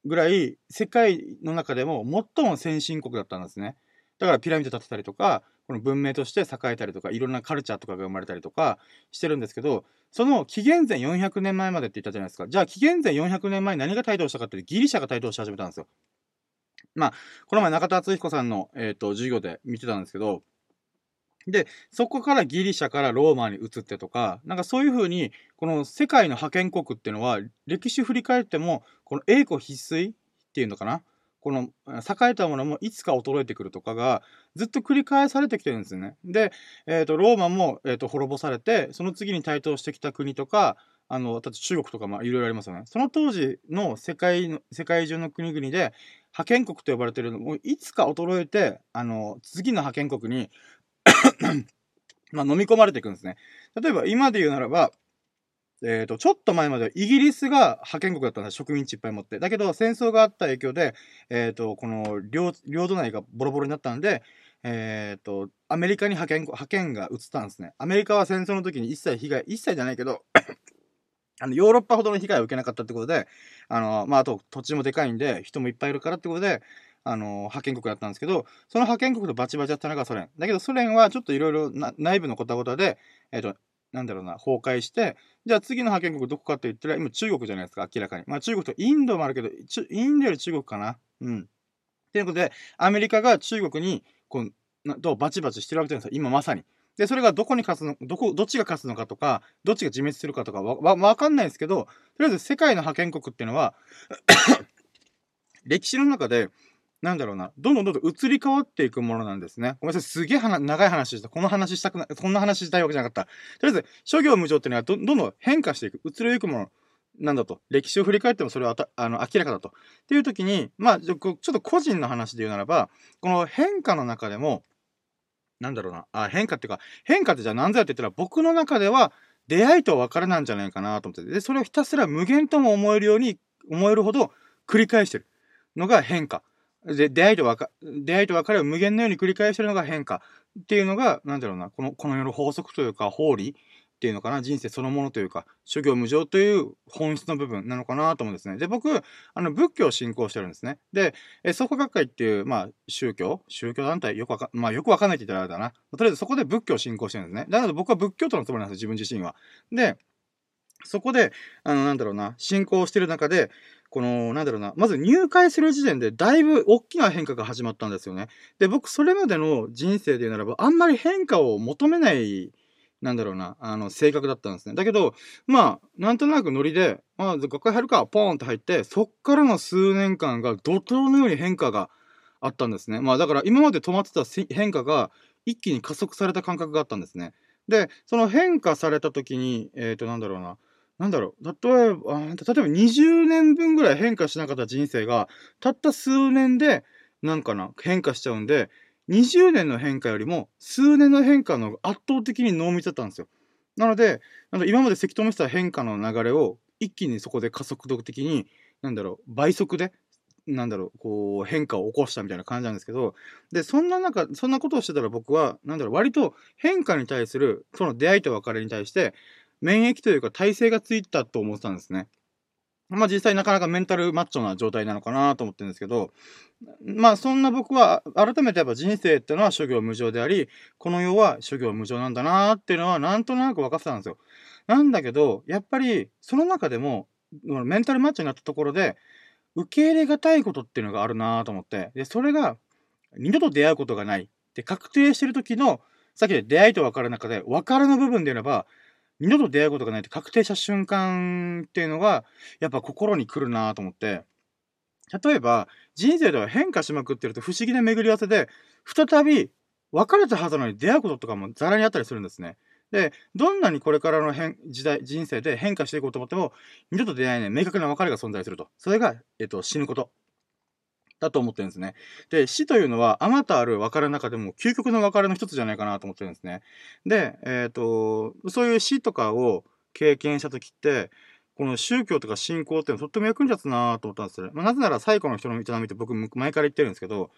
ぐらい、世界の中でも最も先進国だったんですね。だからピラミッド建てたりとか、この文明として栄えたりとか、いろんなカルチャーとかが生まれたりとかしてるんですけど、その紀元前400年前までって言ったじゃないですか。じゃあ紀元前400年前に何が台頭したかってギリシャが台頭し始めたんですよ。まあ、この前中田敦彦さんの、えーと、授業で見てたんですけど、で、そこからギリシャからローマに移ってとか、なんかそういう風に、この世界の覇権国っていうのは、歴史振り返っても、この栄枯必衰っていうのかな？この栄えたものもいつか衰えてくるとかがずっと繰り返されてきてるんですよね。で、えーと、ローマも、えーと、滅ぼされてその次に台頭してきた国とかあの例えば中国とかもいろいろありますよね。その当時の世界の世界中の国々で覇権国と呼ばれてるのもいつか衰えてあの次の覇権国に まあ飲み込まれていくんですね。例えば今で言うならばえっ、ー、と、ちょっと前まではイギリスが覇権国だったんです植民地いっぱい持って。だけど、戦争があった影響で、えっ、ー、と、この領、領土内がボロボロになったんで、えっ、ー、と、アメリカに派遣、派遣が移ったんですね。アメリカは戦争の時に一切被害、一切じゃないけど あの、ヨーロッパほどの被害を受けなかったってことで、あの、まあ、あと土地もでかいんで、人もいっぱいいるからってことで、あの、派遣国だったんですけど、その派遣国とバチバチだったのがソ連。だけどソ連はちょっといろいろ内部のことごとで、えっ、ー、と、なんだろうな、崩壊して、じゃあ次の覇権国どこかって言ったら、今中国じゃないですか、明らかに。まあ中国とインドもあるけど、インドより中国かな。うん。ということで、アメリカが中国に、こう、どうバチバチしてるわけですよ、今まさに。で、それがどこに勝つの、どこ、どっちが勝つのかとか、どっちが自滅するかとかわ、わ、わかんないですけど、とりあえず世界の覇権国っていうのは 歴史の中で、なんだろうな、どんどんどんどん移り変わっていくものなんですね。ごめんなさい、すげえ長い話した。この話したくない、こんな話したいわけじゃなかった。とりあえず、諸行無常っていうのはどんどん変化していく、移りゆくものなんだと。歴史を振り返ってもそれはあの明らかだと。っていう時に、まあ、ちょっと個人の話で言うならば、この変化の中でも、なんだろうな、あ、変化っていうか、変化ってじゃあ何ぞやって言ったら、僕の中では出会いと別れなんじゃないかなと思ってで、それをひたすら無限とも思えるように、思えるほど繰り返してるのが変化。で、出会いと別出会いと別れを無限のように繰り返してるのが変化っていうのが、なんだろうな、この、この世の法則というか、法理っていうのかな、人生そのものというか、諸行無常という本質の部分なのかなと思うんですね。で、僕、あの、仏教を信仰してるんですね。で、え創価学会っていう、まあ、宗教？宗教団体、よくわか、まあ、よくわかんないって言ったらあれだな。とりあえずそこで仏教を信仰してるんですね。だから僕は仏教徒のつもりなんですよ、自分自身は。で、そこで、あの、なんだろうな、信仰してる中で、この、なんだろうな、まず入会する時点でだいぶ大きな変化が始まったんですよね。で、僕、それまでの人生で言うならば、あんまり変化を求めないなんだろうな、あの、性格だったんですね。だけど、まあ、なんとなくノリで、まあ、学会入るか、ポーンって入って、そっからの数年間が怒涛のように変化があったんですね。まあ、だから今まで止まってた変化が一気に加速された感覚があったんですね。で、その変化された時に、えっ、ー、と、なんだろうな、なんだろう、例えば、例えば20年分ぐらい変化しなかった人生が、たった数年で、なんかな、変化しちゃうんで、20年の変化よりも数年の変化の圧倒的に濃密だったんですよ。なので、なんか今までせき止めてた変化の流れを一気にそこで加速度的に、なんだろう、倍速で、なんだろう、こう変化を起こしたみたいな感じなんですけど、で、そんな中、そんなことをしてたら僕は、なんだろう、割と変化に対する、その出会いと別れに対して、免疫というか耐性がついたと思ってたんですね。まあ実際なかなかメンタルマッチョな状態なのかなと思ってるんですけど、まあそんな僕は改めてやっぱ人生ってのは諸行無常であり、この世は諸行無常なんだなっていうのはなんとなく分かってたんですよ。なんだけど、やっぱりその中でも、メンタルマッチョになったところで、受け入れがたいことっていうのがあるなと思って、で、それが二度と出会うことがないって確定してる時の、さっきで出会いと別れの中で、別れの部分で言えば、二度と出会うことがないって確定した瞬間っていうのが、やっぱ心に来るなと思って、例えば、人生では変化しまくってると不思議な巡り合わせで、再び別れたはずなのに出会うこととかもざらにあったりするんですね。で、どんなにこれからの変時代、人生で変化していこうと思っても、二度と出会えない明確な別れが存在すると。それが、えっと、死ぬこと。だと思ってるんですね。で、死というのは、あまたある別れの中でも、究極の別れの一つじゃないかなと思ってるんですね。で、えっ、ー、と、そういう死とかを経験した時って、この宗教とか信仰っていうのはとっても役に立つなと思ったんですよ。まあ、なぜなら最古の人の営みって僕前から言ってるんですけど、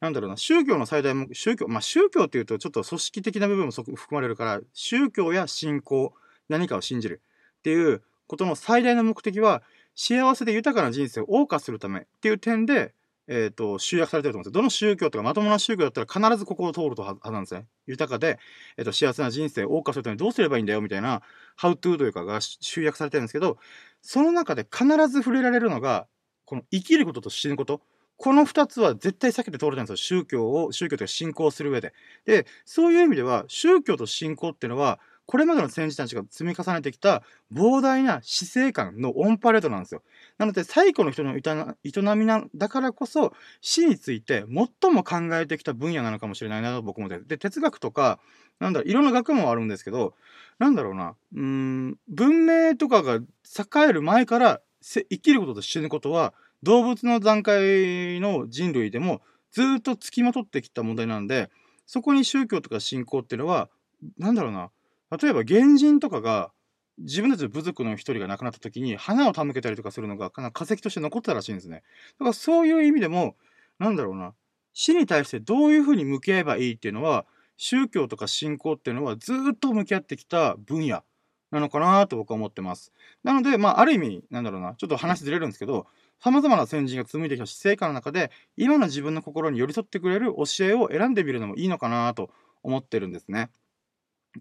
なんだろうな、宗教の最大目、宗教、まあ宗教っていうとちょっと組織的な部分も含まれるから、宗教や信仰、何かを信じるっていうことの最大の目的は、幸せで豊かな人生を謳歌するためっていう点で、えっ、ー、と、集約されてると思うんですよ。どの宗教とかまともな宗教だったら必ずここを通るとはずなんですね。豊かで、えっ、ー、と、幸せな人生を謳歌するためにどうすればいいんだよみたいな、ハウトゥーというかが集約されてるんですけど、その中で必ず触れられるのが、この生きることと死ぬこと。この二つは絶対避けて通れないんですよ。宗教を、宗教というか信仰する上で。で、そういう意味では、宗教と信仰っていうのは、これまでの先人たちが積み重ねてきた膨大な死生観のオンパレードなんですよ。なので、最古の人の営みな、だからこそ、死について最も考えてきた分野なのかもしれないなと僕もで。で、哲学とか、なんだろう、いろんな学問あるんですけど、なんだろうな、うん、文明とかが栄える前から生きることと死ぬことは、動物の段階の人類でもずっと付きまとってきた問題なんで、そこに宗教とか信仰っていうのは、なんだろうな、例えば原人とかが自分たちの部族の一人が亡くなった時に花を手向けたりとかするのが化石として残ったらしいんですね。だからそういう意味でも、なんだろうな、死に対してどういうふうに向き合えばいいっていうのは、宗教とか信仰っていうのはずっと向き合ってきた分野なのかなと僕は思ってます。なので、まあ、ある意味、なんだろうな、ちょっと話ずれるんですけど、様々な先人が紡いできた死生観の中で、今の自分の心に寄り添ってくれる教えを選んでみるのもいいのかなと思ってるんですね。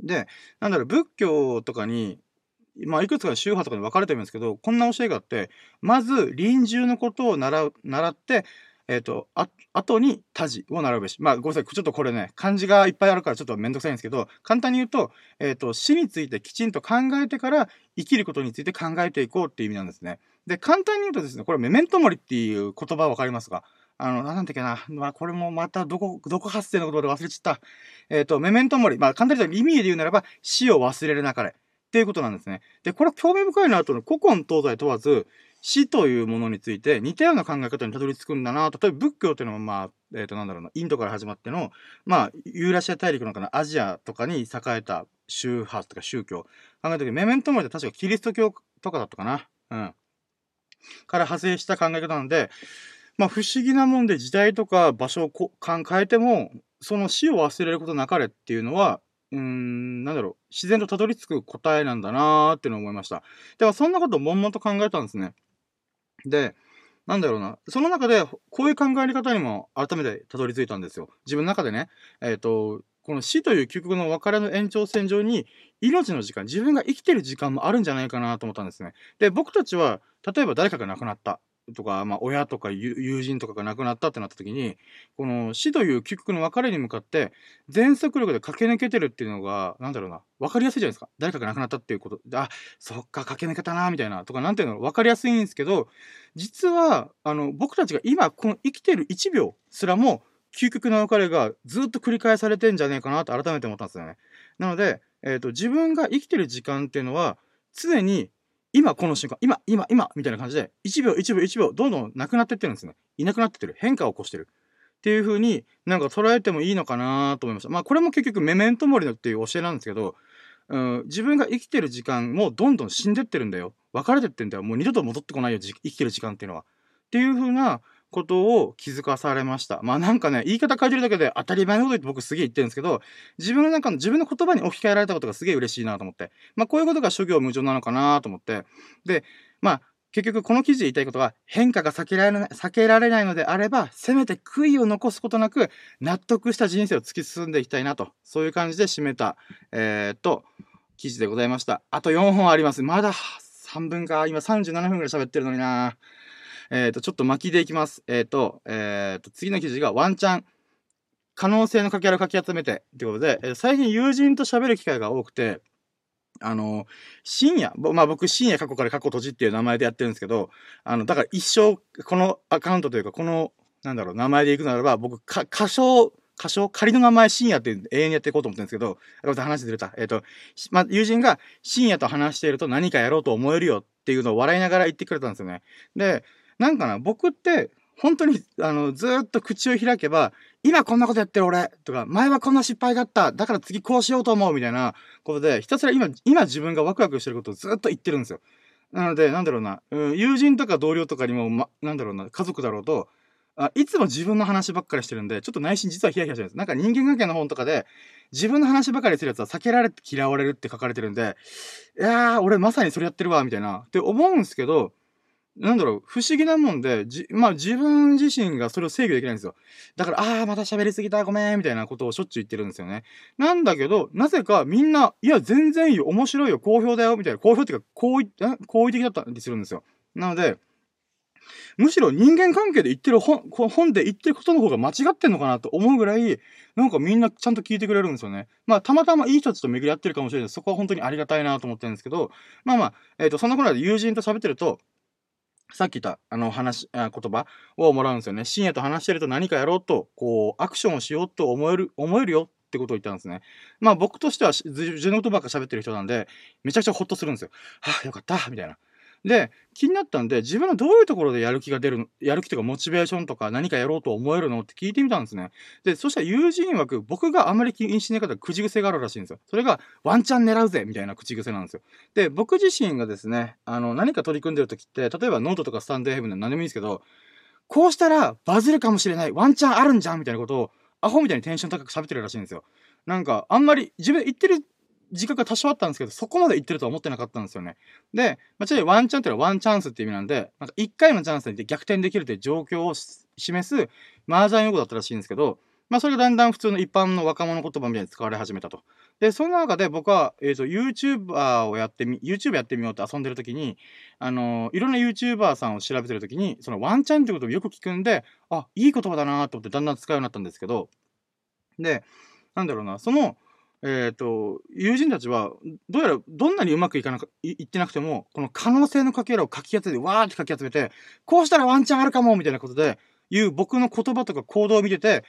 で、なんだろう、仏教とかに、まあ、いくつかの宗派とかに分かれてるんですけど、こんな教えがあって、まず臨終のことを習う、習って、えっ、ー、と、あ、後に他事を習うべし。まあ、ごめんなさい。ちょっとこれね、漢字がいっぱいあるからちょっとめんどくさいんですけど、簡単に言うと、えっ、ー、と、死についてきちんと考えてから生きることについて考えていこうっていう意味なんですね。で、簡単に言うとですね、これメメントモリっていう言葉わかりますか？あの、なんだっけな。まあ、これもまたどこ、どこ発生の言葉で忘れちゃった。えっ、ー、と、メメントモリ。まあ、簡単に言うと意味で言うならば、死を忘れるなかれ。っていうことなんですね。で、これは興味深いなと、古今東西問わず、死というものについて似たような考え方にたどり着くんだな。例えば仏教っていうのは、まあ、えっ、ー、と、なんだろうな、インドから始まっての、まあ、ユーラシア大陸のかな、アジアとかに栄えた宗派とか宗教。考えた時メメントモリって確かキリスト教とかだったかな。うん。から派生した考え方なんで、まあ不思議なもんで時代とか場所をこ変えても、その死を忘れることなかれっていうのは、うーん、なんだろう、自然とたどり着く答えなんだなーっていうのを思いました。では、そんなことを悶々と考えたんですね。で、なんだろうな、その中で、こういう考え方にも改めてたどり着いたんですよ。自分の中でね、えっ、ー、と、この死という究極の別れの延長線上に、命の時間、自分が生きてる時間もあるんじゃないかなと思ったんですね。で、僕たちは、例えば誰かが亡くなった。とか、まあ、親とか友人とかが亡くなったってなった時に、この死という究極の別れに向かって、全速力で駆け抜けてるっていうのが、なんだろうな、分かりやすいじゃないですか。誰かが亡くなったっていうことで、あ、そっか、駆け抜けたな、みたいな、とか、なんていうの、分かりやすいんですけど、実は、あの、僕たちが今、この生きてる1秒すらも、究極の別れがずっと繰り返されてんじゃねえかなと改めて思ったんですよね。なので、えっ、ー、と、自分が生きてる時間っていうのは、常に今この瞬間、今、今、今、みたいな感じで、1秒、1秒、1秒、どんどんなくなってってるんですね。いなくなってってる。変化を起こしてる。っていう風になんか捉えてもいいのかなと思いました。まあこれも結局メメントモリのっていう教えなんですけど、うん、自分が生きてる時間もどんどん死んでってるんだよ。別れてってんだよ。もう二度と戻ってこないよ、生きてる時間っていうのは。っていう風なことを気づかされました。まあなんかね、言い方変えてるだけで当たり前のこと言って僕すげえ言ってるんですけど、自分の中の自分の言葉に置き換えられたことがすげえ嬉しいなと思って。まあこういうことが諸行無常なのかなと思って。で、まあ結局この記事で言いたいことは変化が避けられない避けられないのであれば、せめて悔いを残すことなく納得した人生を突き進んでいきたいなと、そういう感じで締めた、えー、っと、記事でございました。あと4本あります。まだ3分か。今37分ぐらい喋ってるのになえっ、ー、と、ちょっと巻きでいきます。えっ、ー、と、えっ、ー、と、次の記事がワンチャン、可能性のかけらをかき集めて、ってことで、え最近友人と喋る機会が多くて、あの、深夜、まあ僕深夜過去から過去閉じっていう名前でやってるんですけど、あの、だから一生、このアカウントというか、この、なんだろう、名前でいくならば、僕、か、歌唱、歌唱仮の名前深夜って永遠にやっていこうと思ってるんですけど、話ずれた。えっ、ー、と、まあ、友人が深夜と話していると何かやろうと思えるよっていうのを笑いながら言ってくれたんですよね。で、なんかな、僕って、本当に、あの、ずっと口を開けば、今こんなことやってる俺とか、前はこんな失敗があった。だから次こうしようと思うみたいなことで、ひたすら今、今自分がワクワクしてることをずっと言ってるんですよ。なので、なんだろうな、うん、友人とか同僚とかにも、ま、なんだろうな、家族だろうと、あいつも自分の話ばっかりしてるんで、ちょっと内心実はヒヤヒヤしてるんです。なんか人間関係の本とかで、自分の話ばかりするやつは避けられて嫌われるって書かれてるんで、いやー、俺まさにそれやってるわ、みたいな、って思うんですけど、なんだろう、不思議なもんで、じ、まあ自分自身がそれを制御できないんですよ。だから、ああ、また喋りすぎた、ごめん、みたいなことをしょっちゅう言ってるんですよね。なんだけど、なぜかみんな、いや、全然いいよ、面白いよ、好評だよ、みたいな、好評っていうか、好意、好意的だったりするんですよ。なので、むしろ人間関係で言ってる本、本で言ってることの方が間違ってんのかなと思うぐらい、なんかみんなちゃんと聞いてくれるんですよね。まあ、たまたまいい人たちと巡り合ってるかもしれないですそこは本当にありがたいなと思ってるんですけど、まあまあ、えっ、ー、と、そんなことで友人と喋ってると、さっき言った、あの話、言葉をもらうんですよね。深夜と話してると何かやろうと、こう、アクションをしようと思える、思えるよってことを言ったんですね。まあ僕としては自分のことばっか喋ってる人なんで、めちゃくちゃほっとするんですよ。はあ、よかった、みたいな。で、気になったんで、自分はどういうところでやる気が出るの、やる気とかモチベーションとか何かやろうと思えるのって聞いてみたんですね。で、そしたら友人枠、僕があんまり気にしない方、口癖があるらしいんですよ。それが、ワンチャン狙うぜみたいな口癖なんですよ。で、僕自身がですね、あの、何か取り組んでる時って、例えばノートとかスタンド FM で何でもいいんですけど、こうしたらバズるかもしれない、ワンチャンあるんじゃんみたいなことを、アホみたいにテンション高く喋ってるらしいんですよ。なんか、あんまり、自分言ってる自覚が多少あったんですけど、そこまで言ってるとは思ってなかったんですよね。で、まあ、ちなみにワンチャンっていうのはワンチャンスっていう意味なんで、なんか1回のチャンスで逆転できるという状況を示す麻雀用語だったらしいんですけど、まあ、それがだんだん普通の一般の若者言葉みたいに使われ始めたと。で、その中で僕は、えっ、ー、と、YouTuber をやってみ、YouTube やってみようって遊んでる時に、あのー、いろんな YouTuber さんを調べてる時に、そのワンチャンってことをよく聞くんで、あ、いい言葉だなと思ってだんだん使うようになったんですけど、で、なんだろうな、その、えっ、ー、と、友人たちは、どうやら、どんなにうまくいかなか、いってなくても、この可能性のかけらをかき集めて、わーってかき集めて、こうしたらワンチャンあるかもみたいなことで、いう僕の言葉とか行動を見てて、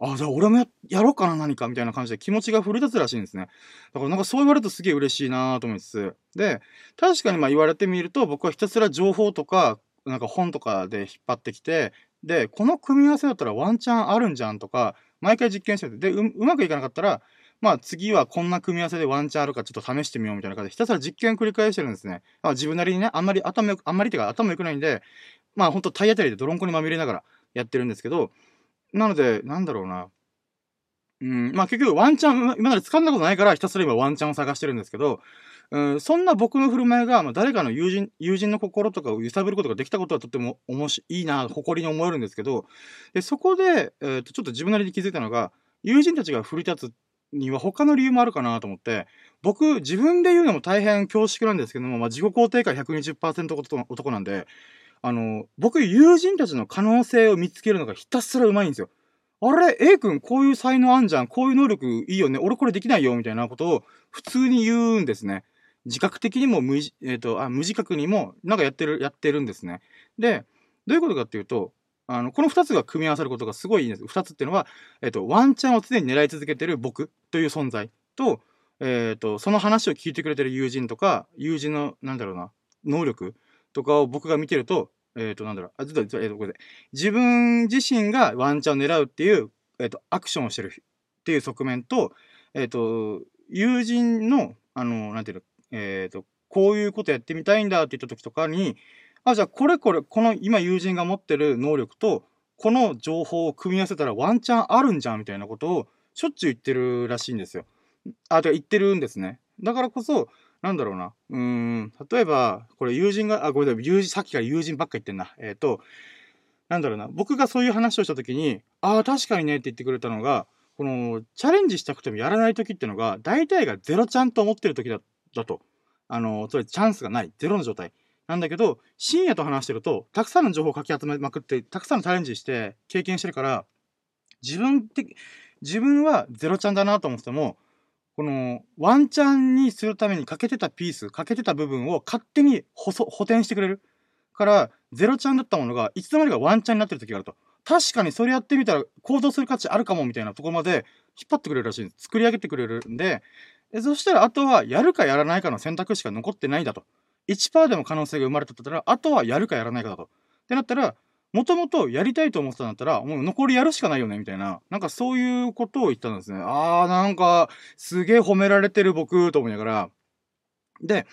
あ、じゃあ俺もややろうかな何かみたいな感じで気持ちが奮い立つらしいんですね。だからなんかそう言われるとすげえ嬉しいなと思いつつ。で、確かにまあ言われてみると僕はひたすら情報とか、なんか本とかで引っ張ってきて、で、この組み合わせだったらワンチャンあるんじゃんとか、毎回実験してて、で、ううまくいかなかったら、まあ次はこんな組み合わせでワンチャンあるかちょっと試してみようみたいな感じで、ひたすら実験を繰り返してるんですね。まあ、自分なりにね、あんまり頭よく、あんまりってか頭良くないんで、まあほんと体当たりで泥んこにまみれながらやってるんですけど、なので、なんだろうな。うん、まあ結局ワンチャン、今まで掴んだことないからひたすら今ワンチャンを探してるんですけど、うん、そんな僕の振る舞いが、まあ、誰かの友人、友人の心とかを揺さぶることができたことはとっても面白いいな、誇りに思えるんですけど、でそこで、えーと、ちょっと自分なりに気づいたのが、友人たちが振り立つには他の理由もあるかなと思って、僕、自分で言うのも大変恐縮なんですけども、まあ、自己肯定感120%男なんで、あの、僕、友人たちの可能性を見つけるのがひたすらうまいんですよ。あれ ?A 君こういう才能あんじゃん。こういう能力いいよね。俺これできないよ。みたいなことを普通に言うんですね。自覚的にも無、えーと、あ無自覚にもなんかやってる、やってるんですね。で、どういうことかっていうと、あの、この2つが組み合わさることがすごいいいんです。2つっていうのは、えっ、と、ワンチャンを常に狙い続けてる僕という存在と、えっ、と、その話を聞いてくれてる友人とか、友人の、なんだろうな、能力とかを僕が見てると、えっ、ー、と、なんだろう、あ、ちょっと、えっ、ー、と、これで、自分自身がワンチャンを狙うっていう、えっ、ー、と、アクションをしてるっていう側面と、えっ、と、友人の、あの、なんていうの、えっ、と、こういうことやってみたいんだって言った時とかに、あ、じゃあこれこれ、この今友人が持ってる能力と、この情報を組み合わせたらワンチャンあるんじゃんみたいなことをしょっちゅう言ってるらしいんですよ。あ、てか言ってるんですね。だからこそ、なんだろうな。うん、例えば、これ友人が、あ、ごめんなさい、友人、さっきから友人ばっか言ってんな。えっ、ー、と、なんだろうな。僕がそういう話をしたときに、ああ、確かにねって言ってくれたのが、この、チャレンジしたくてもやらないときっていうのが、大体がゼロちゃんと思ってるときだ、だと。あの、つまりチャンスがない。ゼロの状態。なんだけど、深夜と話してると、たくさんの情報をかき集めまくって、たくさんのチャレンジして、経験してるから、自分的、自分はゼロちゃんだなと思っても、この、ワンチャンにするために欠けてたピース、欠けてた部分を勝手に補補填してくれる。から、ゼロちゃんだったものが、いつの間にかワンチャンになってる時があると。確かにそれやってみたら行動する価値あるかもみたいなとこまで引っ張ってくれるらしいんです。作り上げてくれるんで、そしたらあとはやるかやらないかの選択肢が残ってないんだと。1%でも可能性が生まれたったら、あとはやるかやらないかだと。ってなったら、もともとやりたいと思ってたんだったら、もう残りやるしかないよね、みたいな。なんかそういうことを言ったんですね。あー、なんか、すげえ褒められてる僕、と思いながら。で、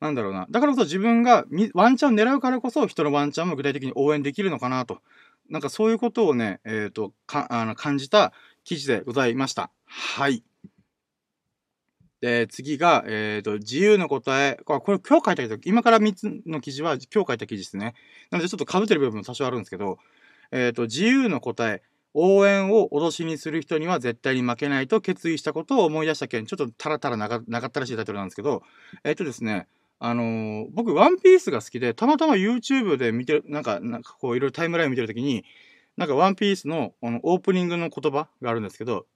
なんだろうな。だからこそ自分がワンチャン狙うからこそ、人のワンチャンも具体的に応援できるのかなと。なんかそういうことをね、えっ、ー、と、か、あの、感じた記事でございました。はい。で、次が、えっ、ー、と、自由の答え。これ、今日書いたけど、今から3つの記事は今日書いた記事ですね。なので、ちょっと被ってる部分も多少あるんですけど、えっ、ー、と、自由の答え。応援を脅しにする人には絶対に負けないと決意したことを思い出した件、ちょっとタラタラなかったらしいタイトルなんですけど、えっ、ー、とですね、あのー、僕、ワンピースが好きで、たまたま YouTube で見てる、なんか、なんかこう、いろいろタイムライン見てるときに、なんかワンピースのあのオープニングの言葉があるんですけど、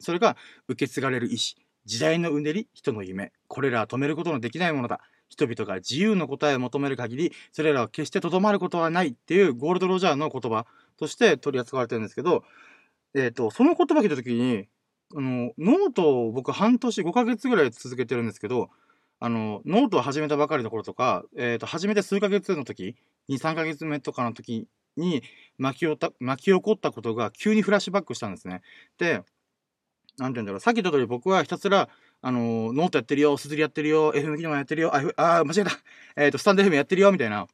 それが、受け継がれる意志。時代のうねり、人の夢。これらは止めることのできないものだ。人々が自由の答えを求める限り、それらは決してとどまることはないっていうゴールド・ロジャーの言葉として取り扱われてるんですけど、えっ、ー、と、その言葉を聞いたときに、あの、ノートを僕半年5ヶ月ぐらい続けてるんですけど、あの、ノートを始めたばかりの頃とか、えっ、ー、と、始めて数ヶ月の時、2、3ヶ月目とかの時に巻き巻き起こったことが急にフラッシュバックしたんですね。で、なんて言うんだろう、さっき言った通り僕はひたすら、あのー、ノートやってるよ、すずりやってるよ、FM 機能やってるよ、あ、あ間違えた。えっ、ー、と、スタンド FM やってるよ、みたいな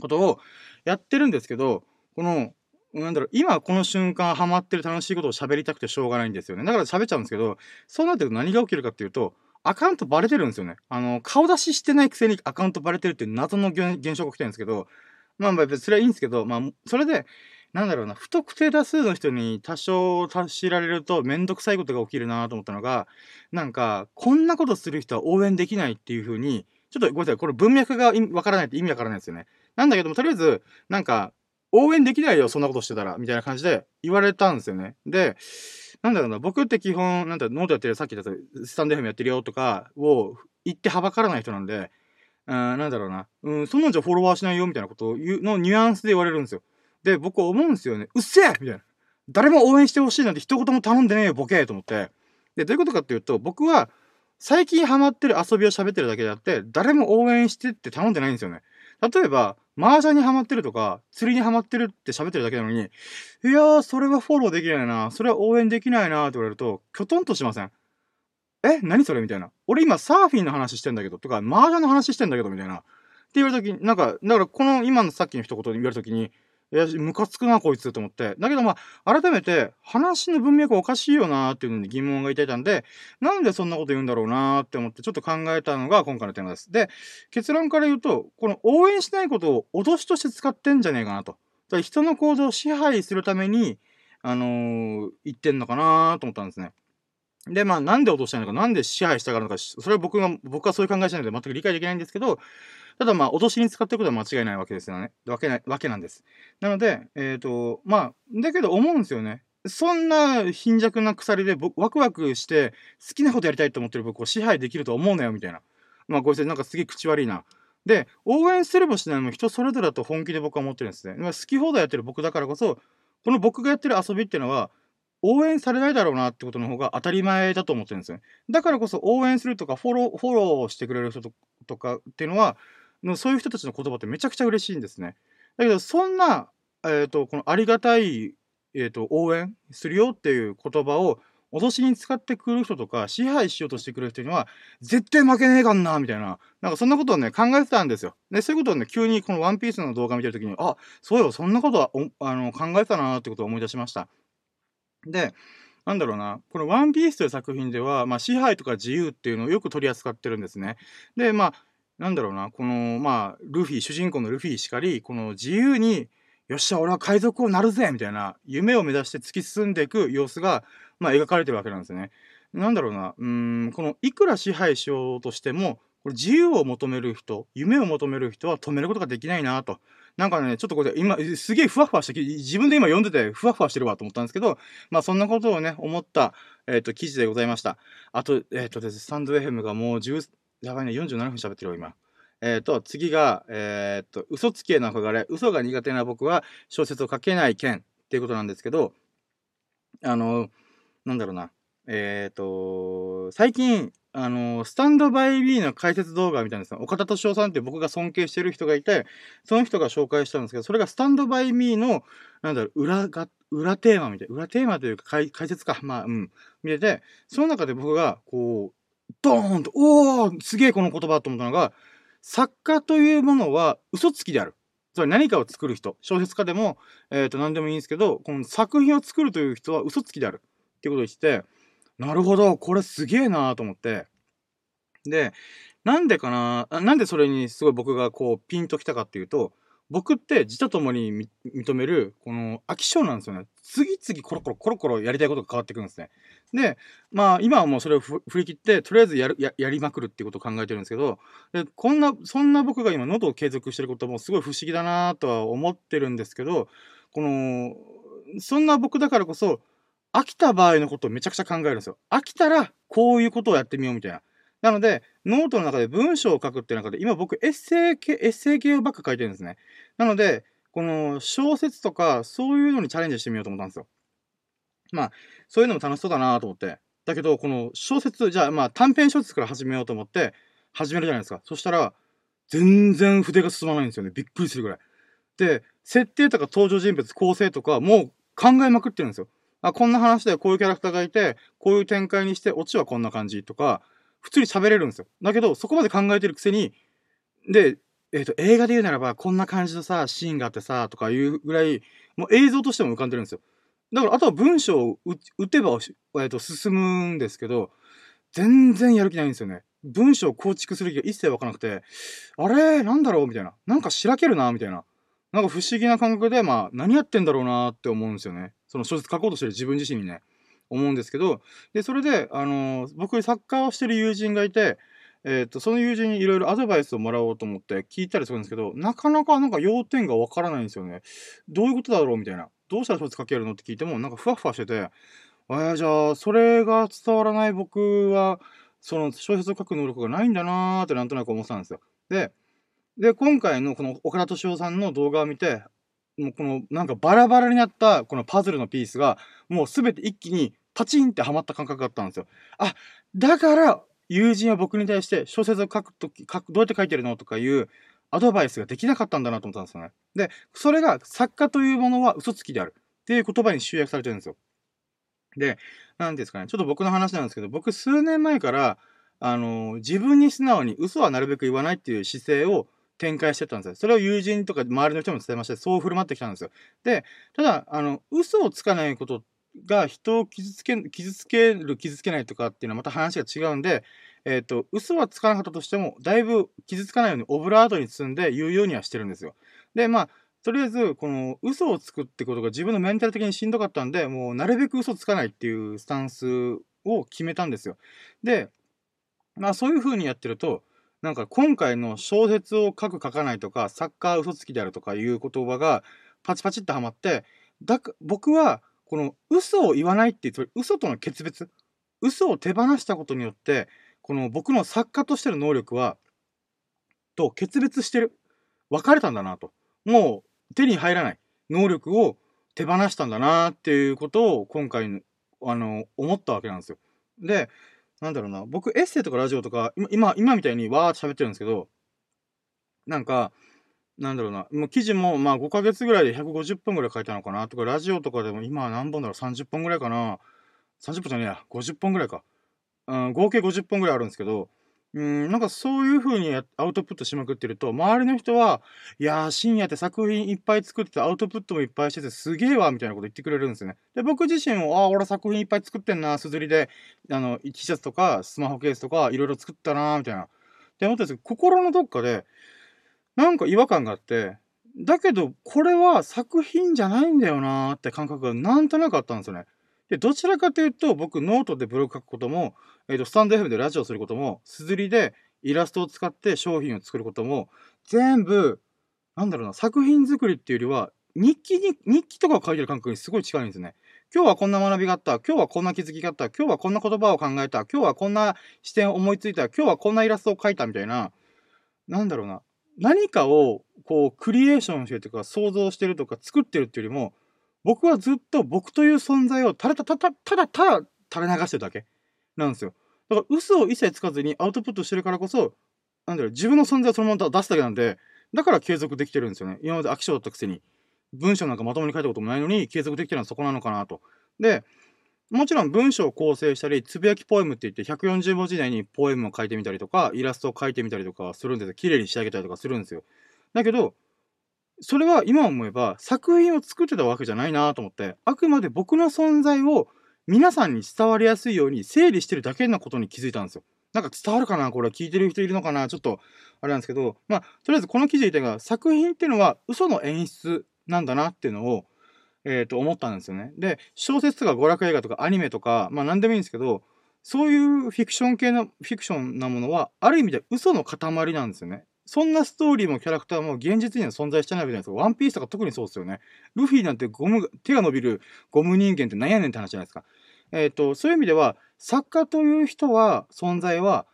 ことをやってるんですけど、この、なんだろう、今この瞬間ハマってる楽しいことを喋りたくてしょうがないんですよね。だから喋っちゃうんですけど、そうなってると何が起きるかっていうと、アカウントバレてるんですよね。あの、顔出ししてないくせにアカウントバレてるっていう謎の現象が起きてるんですけど、まあまあ別にそれはいいんですけど、まあ、それで、なんだろうな、不特定多数の人に多少達しられるとめんどくさいことが起きるなと思ったのが、なんか、こんなことする人は応援できないっていう風に、ちょっとごめんなさい、これ文脈がわからないって意味わからないですよね。なんだけども、とりあえず、なんか、応援できないよ、そんなことしてたら、みたいな感じで言われたんですよね。で、なんだろうな、僕って基本、なんだノートやってる、さっき言ったスタンド FM やってるよとかを言ってはばからない人なんで、うん、なんだろうな、うん、そんなんじゃフォロワーしないよ、みたいなことを言うのニュアンスで言われるんですよ。で、僕思うんですよね。うっせえみたいな。誰も応援してほしいなんて一言も頼んでねえよ、ボケと思って。で、どういうことかっていうと、僕は、最近ハマってる遊びを喋ってるだけであって、誰も応援してって頼んでないんですよね。例えば、麻雀にハマってるとか、釣りにハマってるって喋ってるだけなのに、いやー、それはフォローできないな、それは応援できないなって言われると、きょとんとしませんえ何それみたいな。俺今サーフィンの話してんだけど、とか、麻雀の話してんだけど、みたいな。って言われたときに、なんか、だからこの今のさっきの一言で言われたときに、いや、ムカつくな、こいつと思って。だけどまあ、改めて、話の文脈おかしいよなっていうのに疑問がいてたんで、なんでそんなこと言うんだろうなって思ってちょっと考えたのが今回のテーマです。で、結論から言うと、この応援しないことを脅しとして使ってんじゃねえかなと。だ人の行動を支配するために、あのー、言ってんのかなと思ったんですね。で、まあ、なんで脅したいのか、なんで支配したがるのか、それは僕が、僕はそういう考えしないので全く理解できないんですけど、ただまあ、脅しに使っていくことは間違いないわけですよね。わけない、わけなんです。なので、えっ、ー、と、まあ、だけど思うんですよね。そんな貧弱な鎖でワクワクして好きなことやりたいと思ってる僕を支配できると思うなよみたいな。まあごめんなさい、なんかすげえ口悪いな。で、応援すればしないも人それぞれだと本気で僕は思ってるんですね。好き放題やってる僕だからこそ、この僕がやってる遊びっていうのは、応援されないだろうなってことの方が当たり前だと思ってるんですよね。だからこそ応援するとかフォロー、フォローしてくれる人とかっていうのは、のそういう人たちの言葉ってめちゃくちゃ嬉しいんですね。だけど、そんな、えっ、ー、と、このありがたい、えっ、ー、と、応援するよっていう言葉を、脅しに使ってくる人とか、支配しようとしてくる人には、絶対負けねえかんな、みたいな。なんかそんなことをね、考えてたんですよ。で、そういうことをね、急にこのワンピースの動画見てるときに、あ、そうよ、そんなことはあの考えてたなってことを思い出しました。で、なんだろうな、このワンピースという作品では、まあ、支配とか自由っていうのをよく取り扱ってるんですね。で、まあ、なんだろうな、この、まあ、ルフィ、主人公のルフィしかり、この自由に、よっしゃ、俺は海賊王なるぜみたいな、夢を目指して突き進んでいく様子が、まあ、描かれてるわけなんですね。なんだろうな、うん、この、いくら支配しようとしても、これ自由を求める人、夢を求める人は止めることができないなと。なんかね、ちょっとこれ今、すげえふわふわして、自分で今読んでてふわふわしてるわと思ったんですけど、まあそんなことをね、思った、えっ、ー、と、記事でございました。あと、えっ、ー、とですね、スタンド FM がもう10、やばいね、47分喋ってるよ、今。えっ、ー、と、次が、えっ、ー、と、嘘つきへの憧れ、嘘が苦手な僕は小説を書けない件っていうことなんですけど、あの、なんだろうな、えっ、と、最近、あの、スタンドバイビーの解説動画みたいなですね岡田敏夫さんって僕が尊敬してる人がいて、その人が紹介したんですけど、それがスタンドバイミーの、なんだろう、裏が、裏テーマみたいな、裏テーマというか解説か、まあ、うん、見てて、その中で僕が、こう、ドーンと、おーすげえこの言葉と思ったのが、作家というものは嘘つきである。つまり何かを作る人、小説家でも、えっ、ー、と、何でもいいんですけど、この作品を作るという人は嘘つきである。ってことを言って、なるほど、これすげえなーと思って。で、なんでかな？なんでそれにすごい僕がこうピンときたかっていうと、僕って自他ともに認める、この飽き性なんですよね。次々コロコロコロコロやりたいことが変わってくるんですね。で、まあ今はもうそれを振り切って、とりあえずやるやりまくるっていうことを考えてるんですけど、でこんな、そんな僕が今喉を継続してることもすごい不思議だなとは思ってるんですけど、この、そんな僕だからこそ、飽きた場合のことをめちゃくちゃ考えるんですよ。飽きたらこういうことをやってみようみたいな。なので、ノートの中で文章を書くっていう中で、今僕エッセイ系、エッセイ系ばっか書いてるんですね。なので、この小説とか、そういうのにチャレンジしてみようと思ったんですよ。まあ、そういうのも楽しそうだなと思って。だけど、この小説、じゃあまあ短編小説から始めようと思って、始めるじゃないですか。そしたら、全然筆が進まないんですよね。びっくりするぐらい。で、設定とか登場人物、構成とか、もう考えまくってるんですよ。あ、こんな話でこういうキャラクターがいて、こういう展開にして、オチはこんな感じとか、普通に喋れるんですよ。だけど、そこまで考えてるくせに、で、えっ、ー、と、映画で言うならば、こんな感じのさ、シーンがあってさ、とかいうぐらい、もう映像としても浮かんでるんですよ。だから、あとは文章を打てば、えっ、ー、と、進むんですけど、全然やる気ないんですよね。文章を構築する気が一切わからなくて、あれ？なんだろう？みたいな。なんかしらけるな？みたいな。なんか不思議な感覚で、まあ、何やってんだろうなって思うんですよね。その小説書こうとしてる自分自身にね、思うんですけど、で、それで、あのー、僕、サッカーをしてる友人がいて、えっ、ー、と、その友人にいろいろアドバイスをもらおうと思って聞いたりするんですけど、なかなかなんか要点がわからないんですよね。どういうことだろうみたいな。どうしたら小説書けるのって聞いても、なんかふわふわしてて、えー、じゃあ、それが伝わらない僕は、その小説を書く能力がないんだなーってなんとなく思ってたんですよ。で、で、今回のこの岡田敏夫さんの動画を見て、もうこのなんかバラバラになったこのパズルのピースが、もうすべて一気にパチンってはまった感覚があったんですよ。あ、だから友人は僕に対して小説を書くとき、書く、どうやって書いてるのとかいうアドバイスができなかったんだなと思ったんですよね。で、それが作家というものは嘘つきであるっていう言葉に集約されてるんですよ。で、なんですかね、ちょっと僕の話なんですけど、僕数年前から、あの、自分に素直に嘘はなるべく言わないっていう姿勢を展開してたんですよ。それを友人とか周りの人も伝えまして、そう振る舞ってきたんですよ。で、ただ、あの、嘘をつかないことが人を傷つけ、傷つける、傷つけないとかっていうのはまた話が違うんで、えっ、ー、と、嘘はつかなかったとしても、だいぶ傷つかないようにオブラートに包んで言うようにはしてるんですよ。で、まあ、とりあえず、この嘘をつくってことが自分のメンタル的にしんどかったんで、もうなるべく嘘つかないっていうスタンスを決めたんですよ。で、まあそういう風にやってると、なんか今回の小説を書く書かないとか、サッカー嘘つきであるとかいう言葉がパチパチってはまって、だ僕はこの嘘を言わないっていう、嘘との決別、嘘を手放したことによって、この僕の作家としての能力は、と決別してる。別れたんだなと。もう手に入らない能力を手放したんだなっていうことを今回、あの、思ったわけなんですよ。で、なんだろうな、僕エッセイとかラジオとか、今、今みたいにわーって喋ってるんですけど、なんか、なんだろうな、もう記事もまあ5ヶ月ぐらいで150本ぐらい書いたのかなとか、ラジオとかでも今何本だろう、30本ぐらいかな。30本じゃねえや、50本ぐらいか。うん、合計50本ぐらいあるんですけど、うん、なんかそういう風にアウトプットしまくってると、周りの人は、いやー、深夜って作品いっぱい作ってて、アウトプットもいっぱいしてて、すげえわ、みたいなこと言ってくれるんですよね。で、僕自身も、ああ、俺作品いっぱい作ってんな、すずりで、あの、T シャツとか、スマホケースとか、いろいろ作ったな、みたいな。って思ったんですけど、心のどっかで、なんか違和感があって、だけど、これは作品じゃないんだよなーって感覚がなんとなくあったんですよね。で、どちらかというと、僕、ノートでブログ書くことも、えっ、ー、と、スタンド FM でラジオをすることも、すずりでイラストを使って商品を作ることも、全部、なんだろうな、作品作りっていうよりは、日記に、日記とかを書いてる感覚にすごい近いんですね。今日はこんな学びがあった。今日はこんな気づきがあった。今日はこんな言葉を考えた。今日はこんな視点を思いついた。今日はこんなイラストを描いたみたいな、なんだろうな。何かを、こう、クリエーションしてるとか、創造してるとか、作ってるっていうよりも、僕はずっと僕という存在をただただただただ垂れ流してるだけなんですよ。だから嘘を一切つかずにアウトプットしてるからこそ、なんだろう、自分の存在をそのまま出すだけなんで、だから継続できてるんですよね。今まで飽き性だったくせに。文章なんかまともに書いたこともないのに継続できてるのはそこなのかなと。で、もちろん文章を構成したり、つぶやきポエムって言って140文字以内にポエムを書いてみたりとか、イラストを描いてみたりとかするんですよ。綺麗に仕上げたりとかするんですよ。だけど、それは今思えば作品を作ってたわけじゃないなと思って、あくまで僕の存在を皆さんに伝わりやすいように整理してるだけなことに気づいたんですよ。なんか伝わるかなこれ聞いてる人いるのかなちょっとあれなんですけど、まあ、とりあえずこの記事自体が作品っていうのは嘘の演出なんだなっていうのを、えっ、ー、と思ったんですよね。で、小説とか娯楽映画とかアニメとか、まあ何でもいいんですけど、そういうフィクション系のフィクションなものは、ある意味で嘘の塊なんですよね。そんなストーリーもキャラクターも現実には存在してないわけじゃないですか。ワンピースとか特にそうですよね。ルフィなんてゴム、手が伸びるゴム人間って何やねんって話じゃないですか。えっ、ー、と、そういう意味では、作家という人は、存在は、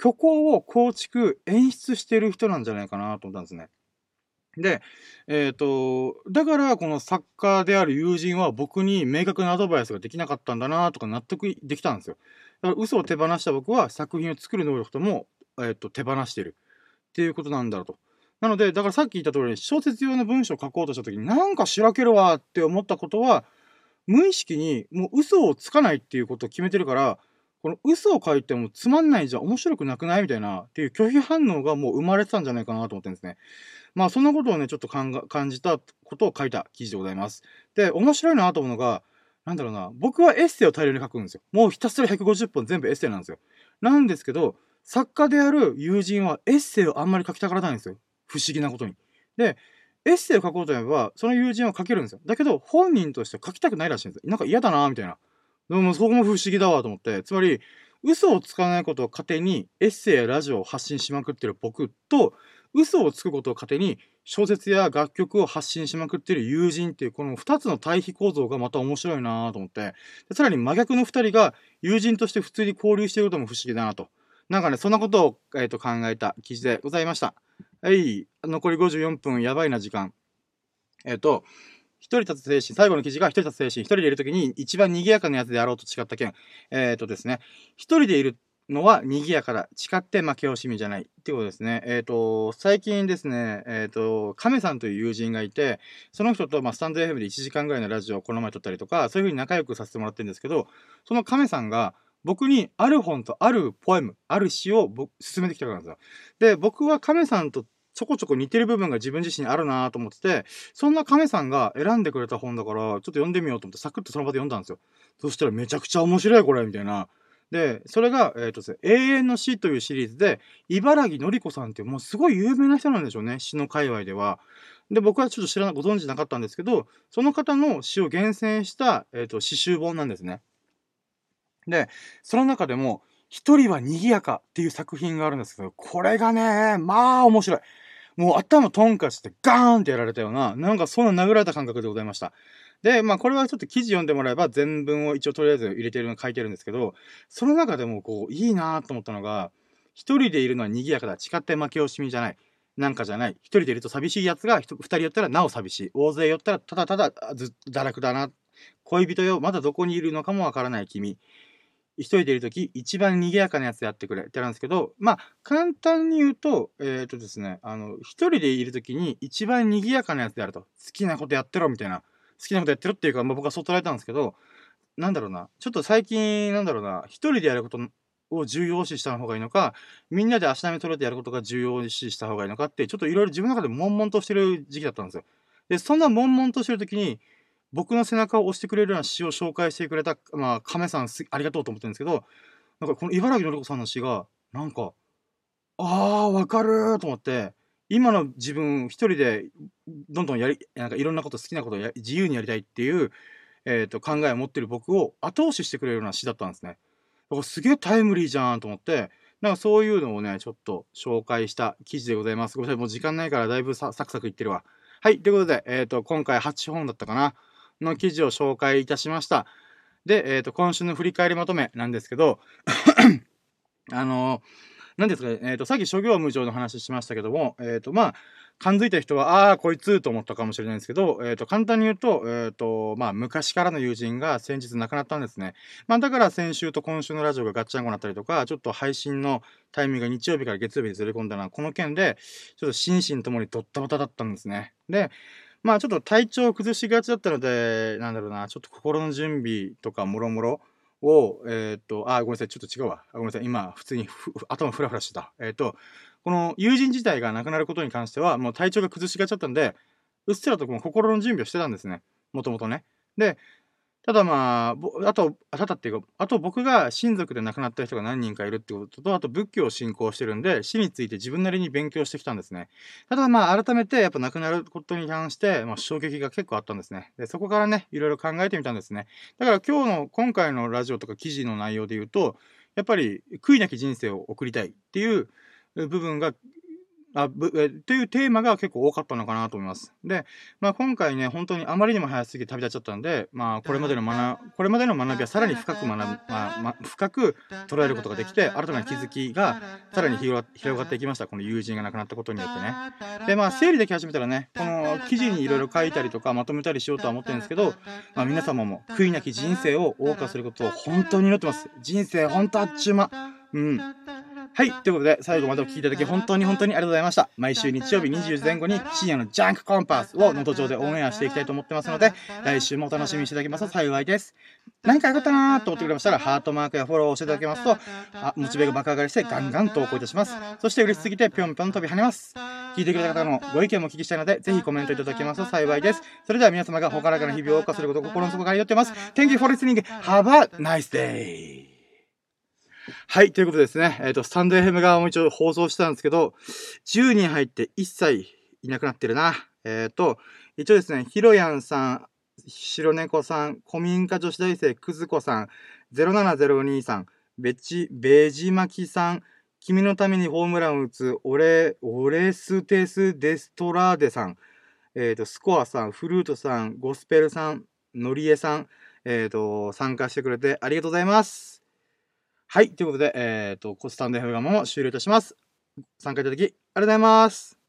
虚構を構築、演出してる人なんじゃないかなと思ったんですね。で、えっ、ー、と、だからこの作家である友人は僕に明確なアドバイスができなかったんだなとか納得できたんですよ。だから嘘を手放した僕は作品を作る能力とも、えっ、ー、と、手放してる。っていうことなんだろうと。なので、だからさっき言った通り、小説用の文章を書こうとした時に、なんかしらけるわって思ったことは、無意識にもう嘘をつかないっていうことを決めてるから、この嘘を書いてもつまんないじゃ面白くなくないみたいなっていう拒否反応がもう生まれてたんじゃないかなと思ってるんですね。まあそんなことをね、ちょっと感じたことを書いた記事でございます。で、面白いなと思うのが、なんだろうな、僕はエッセイを大量に書くんですよ。もうひたすら150本全部エッセイなんですよ。なんですけど、作家である友人はエッセイをあんまり書きたがらないんですよ。不思議なことに。で、エッセイを書こうと思えば、その友人は書けるんですよ。だけど、本人として書きたくないらしいんですよ。なんか嫌だなみたいな。でも、そこも不思議だわと思って。つまり、嘘をつかないことを糧に、エッセイやラジオを発信しまくってる僕と、嘘をつくことを糧に、小説や楽曲を発信しまくってる友人っていう、この二つの対比構造がまた面白いなと思って。でさらに真逆の二人が友人として普通に交流していることも不思議だなと。なんかね、そんなことを、えーと、考えた記事でございました。はい、残り54分、やばいな時間。えっ、ー、と、一人立つ精神、最後の記事が一人立つ精神、一人でいるときに一番賑やかなやつであろうと誓った件。えっ、ー、とですね、一人でいるのは賑やかだ。誓って負け惜しみじゃない。っていうことですね。えっ、ー、と、最近ですね、えっ、ー、と、亀さんという友人がいて、その人と、まあ、スタンド FM で1時間ぐらいのラジオをこの前撮ったりとか、そういうふうに仲良くさせてもらってるんですけど、その亀さんが、僕にある本とあるポエム、ある詩を進めてきたからなんですよ。で、僕は亀さんとちょこちょこ似てる部分が自分自身あるなと思ってて、そんな亀さんが選んでくれた本だから、ちょっと読んでみようと思って、サクッとその場で読んだんですよ。そしたらめちゃくちゃ面白いこれ、みたいな。で、それが、えっ、ー、とですね、永遠の死というシリーズで、茨城のり子さんってもうすごい有名な人なんでしょうね、詩の界隈では。で、僕はちょっと知らな、ご存知なかったんですけど、その方の詩を厳選した、えっ、ー、と、詩集本なんですね。で、その中でも、一人は賑やかっていう作品があるんですけど、これがね、まあ面白い。もう頭トンカチってガーンってやられたような、なんかそんな殴られた感覚でございました。で、まあこれはちょっと記事読んでもらえば全文を一応とりあえず入れてるの書いてるんですけど、その中でもこう、いいなと思ったのが、一人でいるのは賑やかだ。誓って負け惜しみじゃない。なんかじゃない。一人でいると寂しい奴が二人寄ったらなお寂しい。大勢寄ったらただただず堕落だな。恋人よ、まだどこにいるのかもわからない君。一人でいるとき、一番賑やかなやつやってくれってあるんですけど、まあ、簡単に言うと、えっ、ー、とですね、あの、一人でいるときに一番賑やかなやつであると。好きなことやってろみたいな。好きなことやってろっていうか、まあ、僕はそう捉えたんですけど、なんだろうな。ちょっと最近、なんだろうな。一人でやることを重要視した方がいいのか、みんなで足並み取れてやることが重要視した方がいいのかって、ちょっといろいろ自分の中で悶々としてる時期だったんですよ。で、そんな悶々としてるときに、僕の背中を押してくれるような詩を紹介してくれた、まあ、亀さんありがとうと思ってるんですけど、なんかこの茨城のり子さんの詩が、なんか、ああ、わかると思って、今の自分一人でどんどんやり、なんかいろんなこと好きなことをや自由にやりたいっていう、えっ、ー、と、考えを持ってる僕を後押ししてくれるような詩だったんですね。だからすげえタイムリーじゃんと思って、なんかそういうのをね、ちょっと紹介した記事でございます。ごめんなさい、もう時間ないからだいぶサクサクいってるわ。はい、ということで、えっ、ー、と、今回8本だったかな。の記事を紹介いたしました。で、えっ、ー、と、今週の振り返りまとめなんですけど、あの何ですかね、えっ、ー、と、さっき諸行無常の話しましたけども、えっ、ー、と、まあ、感づいた人は、ああ、こいつと思ったかもしれないんですけど、えっ、ー、と、簡単に言うと、えっ、と、まあ、昔からの友人が先日亡くなったんですね。まあ、だから先週と今週のラジオがガッチャンコになったりとか、ちょっと配信のタイミングが日曜日から月曜日にずれ込んだのは、この件で、ちょっと心身ともにドッタバタだったんですね。で、まあちょっと体調を崩しがちだったので、なんだろうな、ちょっと心の準備とかもろもろを、えっ、と、あ、ごめんなさい、ちょっと違うわ。ごめんなさい、今、普通に頭フラフラしてた。えっ、と、この友人自体が亡くなることに関しては、もう体調が崩しがちだったんで、うっすらとも心の準備をしてたんですね。もともとね。で、ただまあ、あと、ただっていうか、あと僕が親族で亡くなった人が何人かいるってことと、あと仏教を信仰してるんで、死について自分なりに勉強してきたんですね。ただまあ、改めてやっぱ亡くなることに関して、まあ、衝撃が結構あったんですね。で、そこからね、いろいろ考えてみたんですね。だから今日の、今回のラジオとか記事の内容で言うと、やっぱり悔いなき人生を送りたいっていう部分があぶえというテーマが結構多かったのかなと思います。で、まあ、今回ね、本当にあまりにも早すぎて旅立っちゃったんで、まあ、これまでの学これまでの学びはさらに深く学ぶ、まあま深く捉えることができて、新たな気づきがさらに広がっていきました。この友人が亡くなったことによってね。で、まあ、整理でき始めたらね、この記事にいろいろ書いたりとかまとめたりしようとは思ってるんですけど、まあ、皆様も悔いなき人生を謳歌することを本当に祈ってます。人生本当あっちゅう間。うん。はい。ということで、最後までお聴きいただき本当に本当にありがとうございました。毎週日曜日20時前後に深夜のジャンクコンパスを能登上でオンエアしていきたいと思ってますので、来週もお楽しみにしていただけますと幸いです。何か良かったなーと思ってくれましたら、ハートマークやフォローをしていただけますと、あモチベが爆上がりしてガンガン投稿いたします。そして嬉しすぎてぴょんぴょん飛び跳ねます。聞いてくれた方のご意見もお聞きしたいので、ぜひコメントいただけますと幸いです。それでは皆様がほからかな日々を謳歌することを心の底から祈ってます。Thank you for listening. Have a nice day. はい、ということですね。えっ、ー、と、スタンド FM 側も一応放送したんですけど、10人入って一切いなくなってるな。えっ、と、一応ですね、ひろやんさん、白猫さん、古民家女子大生くずこさん、07023さん、べち、べじまきさん、君のためにホームランを打つ、オレ、オレステス・デストラーデさん、えっ、と、スコアさん、フルートさん、ゴスペルさん、のりえさん、えっ、と、参加してくれてありがとうございます。はい。ということで、えっ、と、コスタンド FM も終了いたします。参加いただき、ありがとうございます。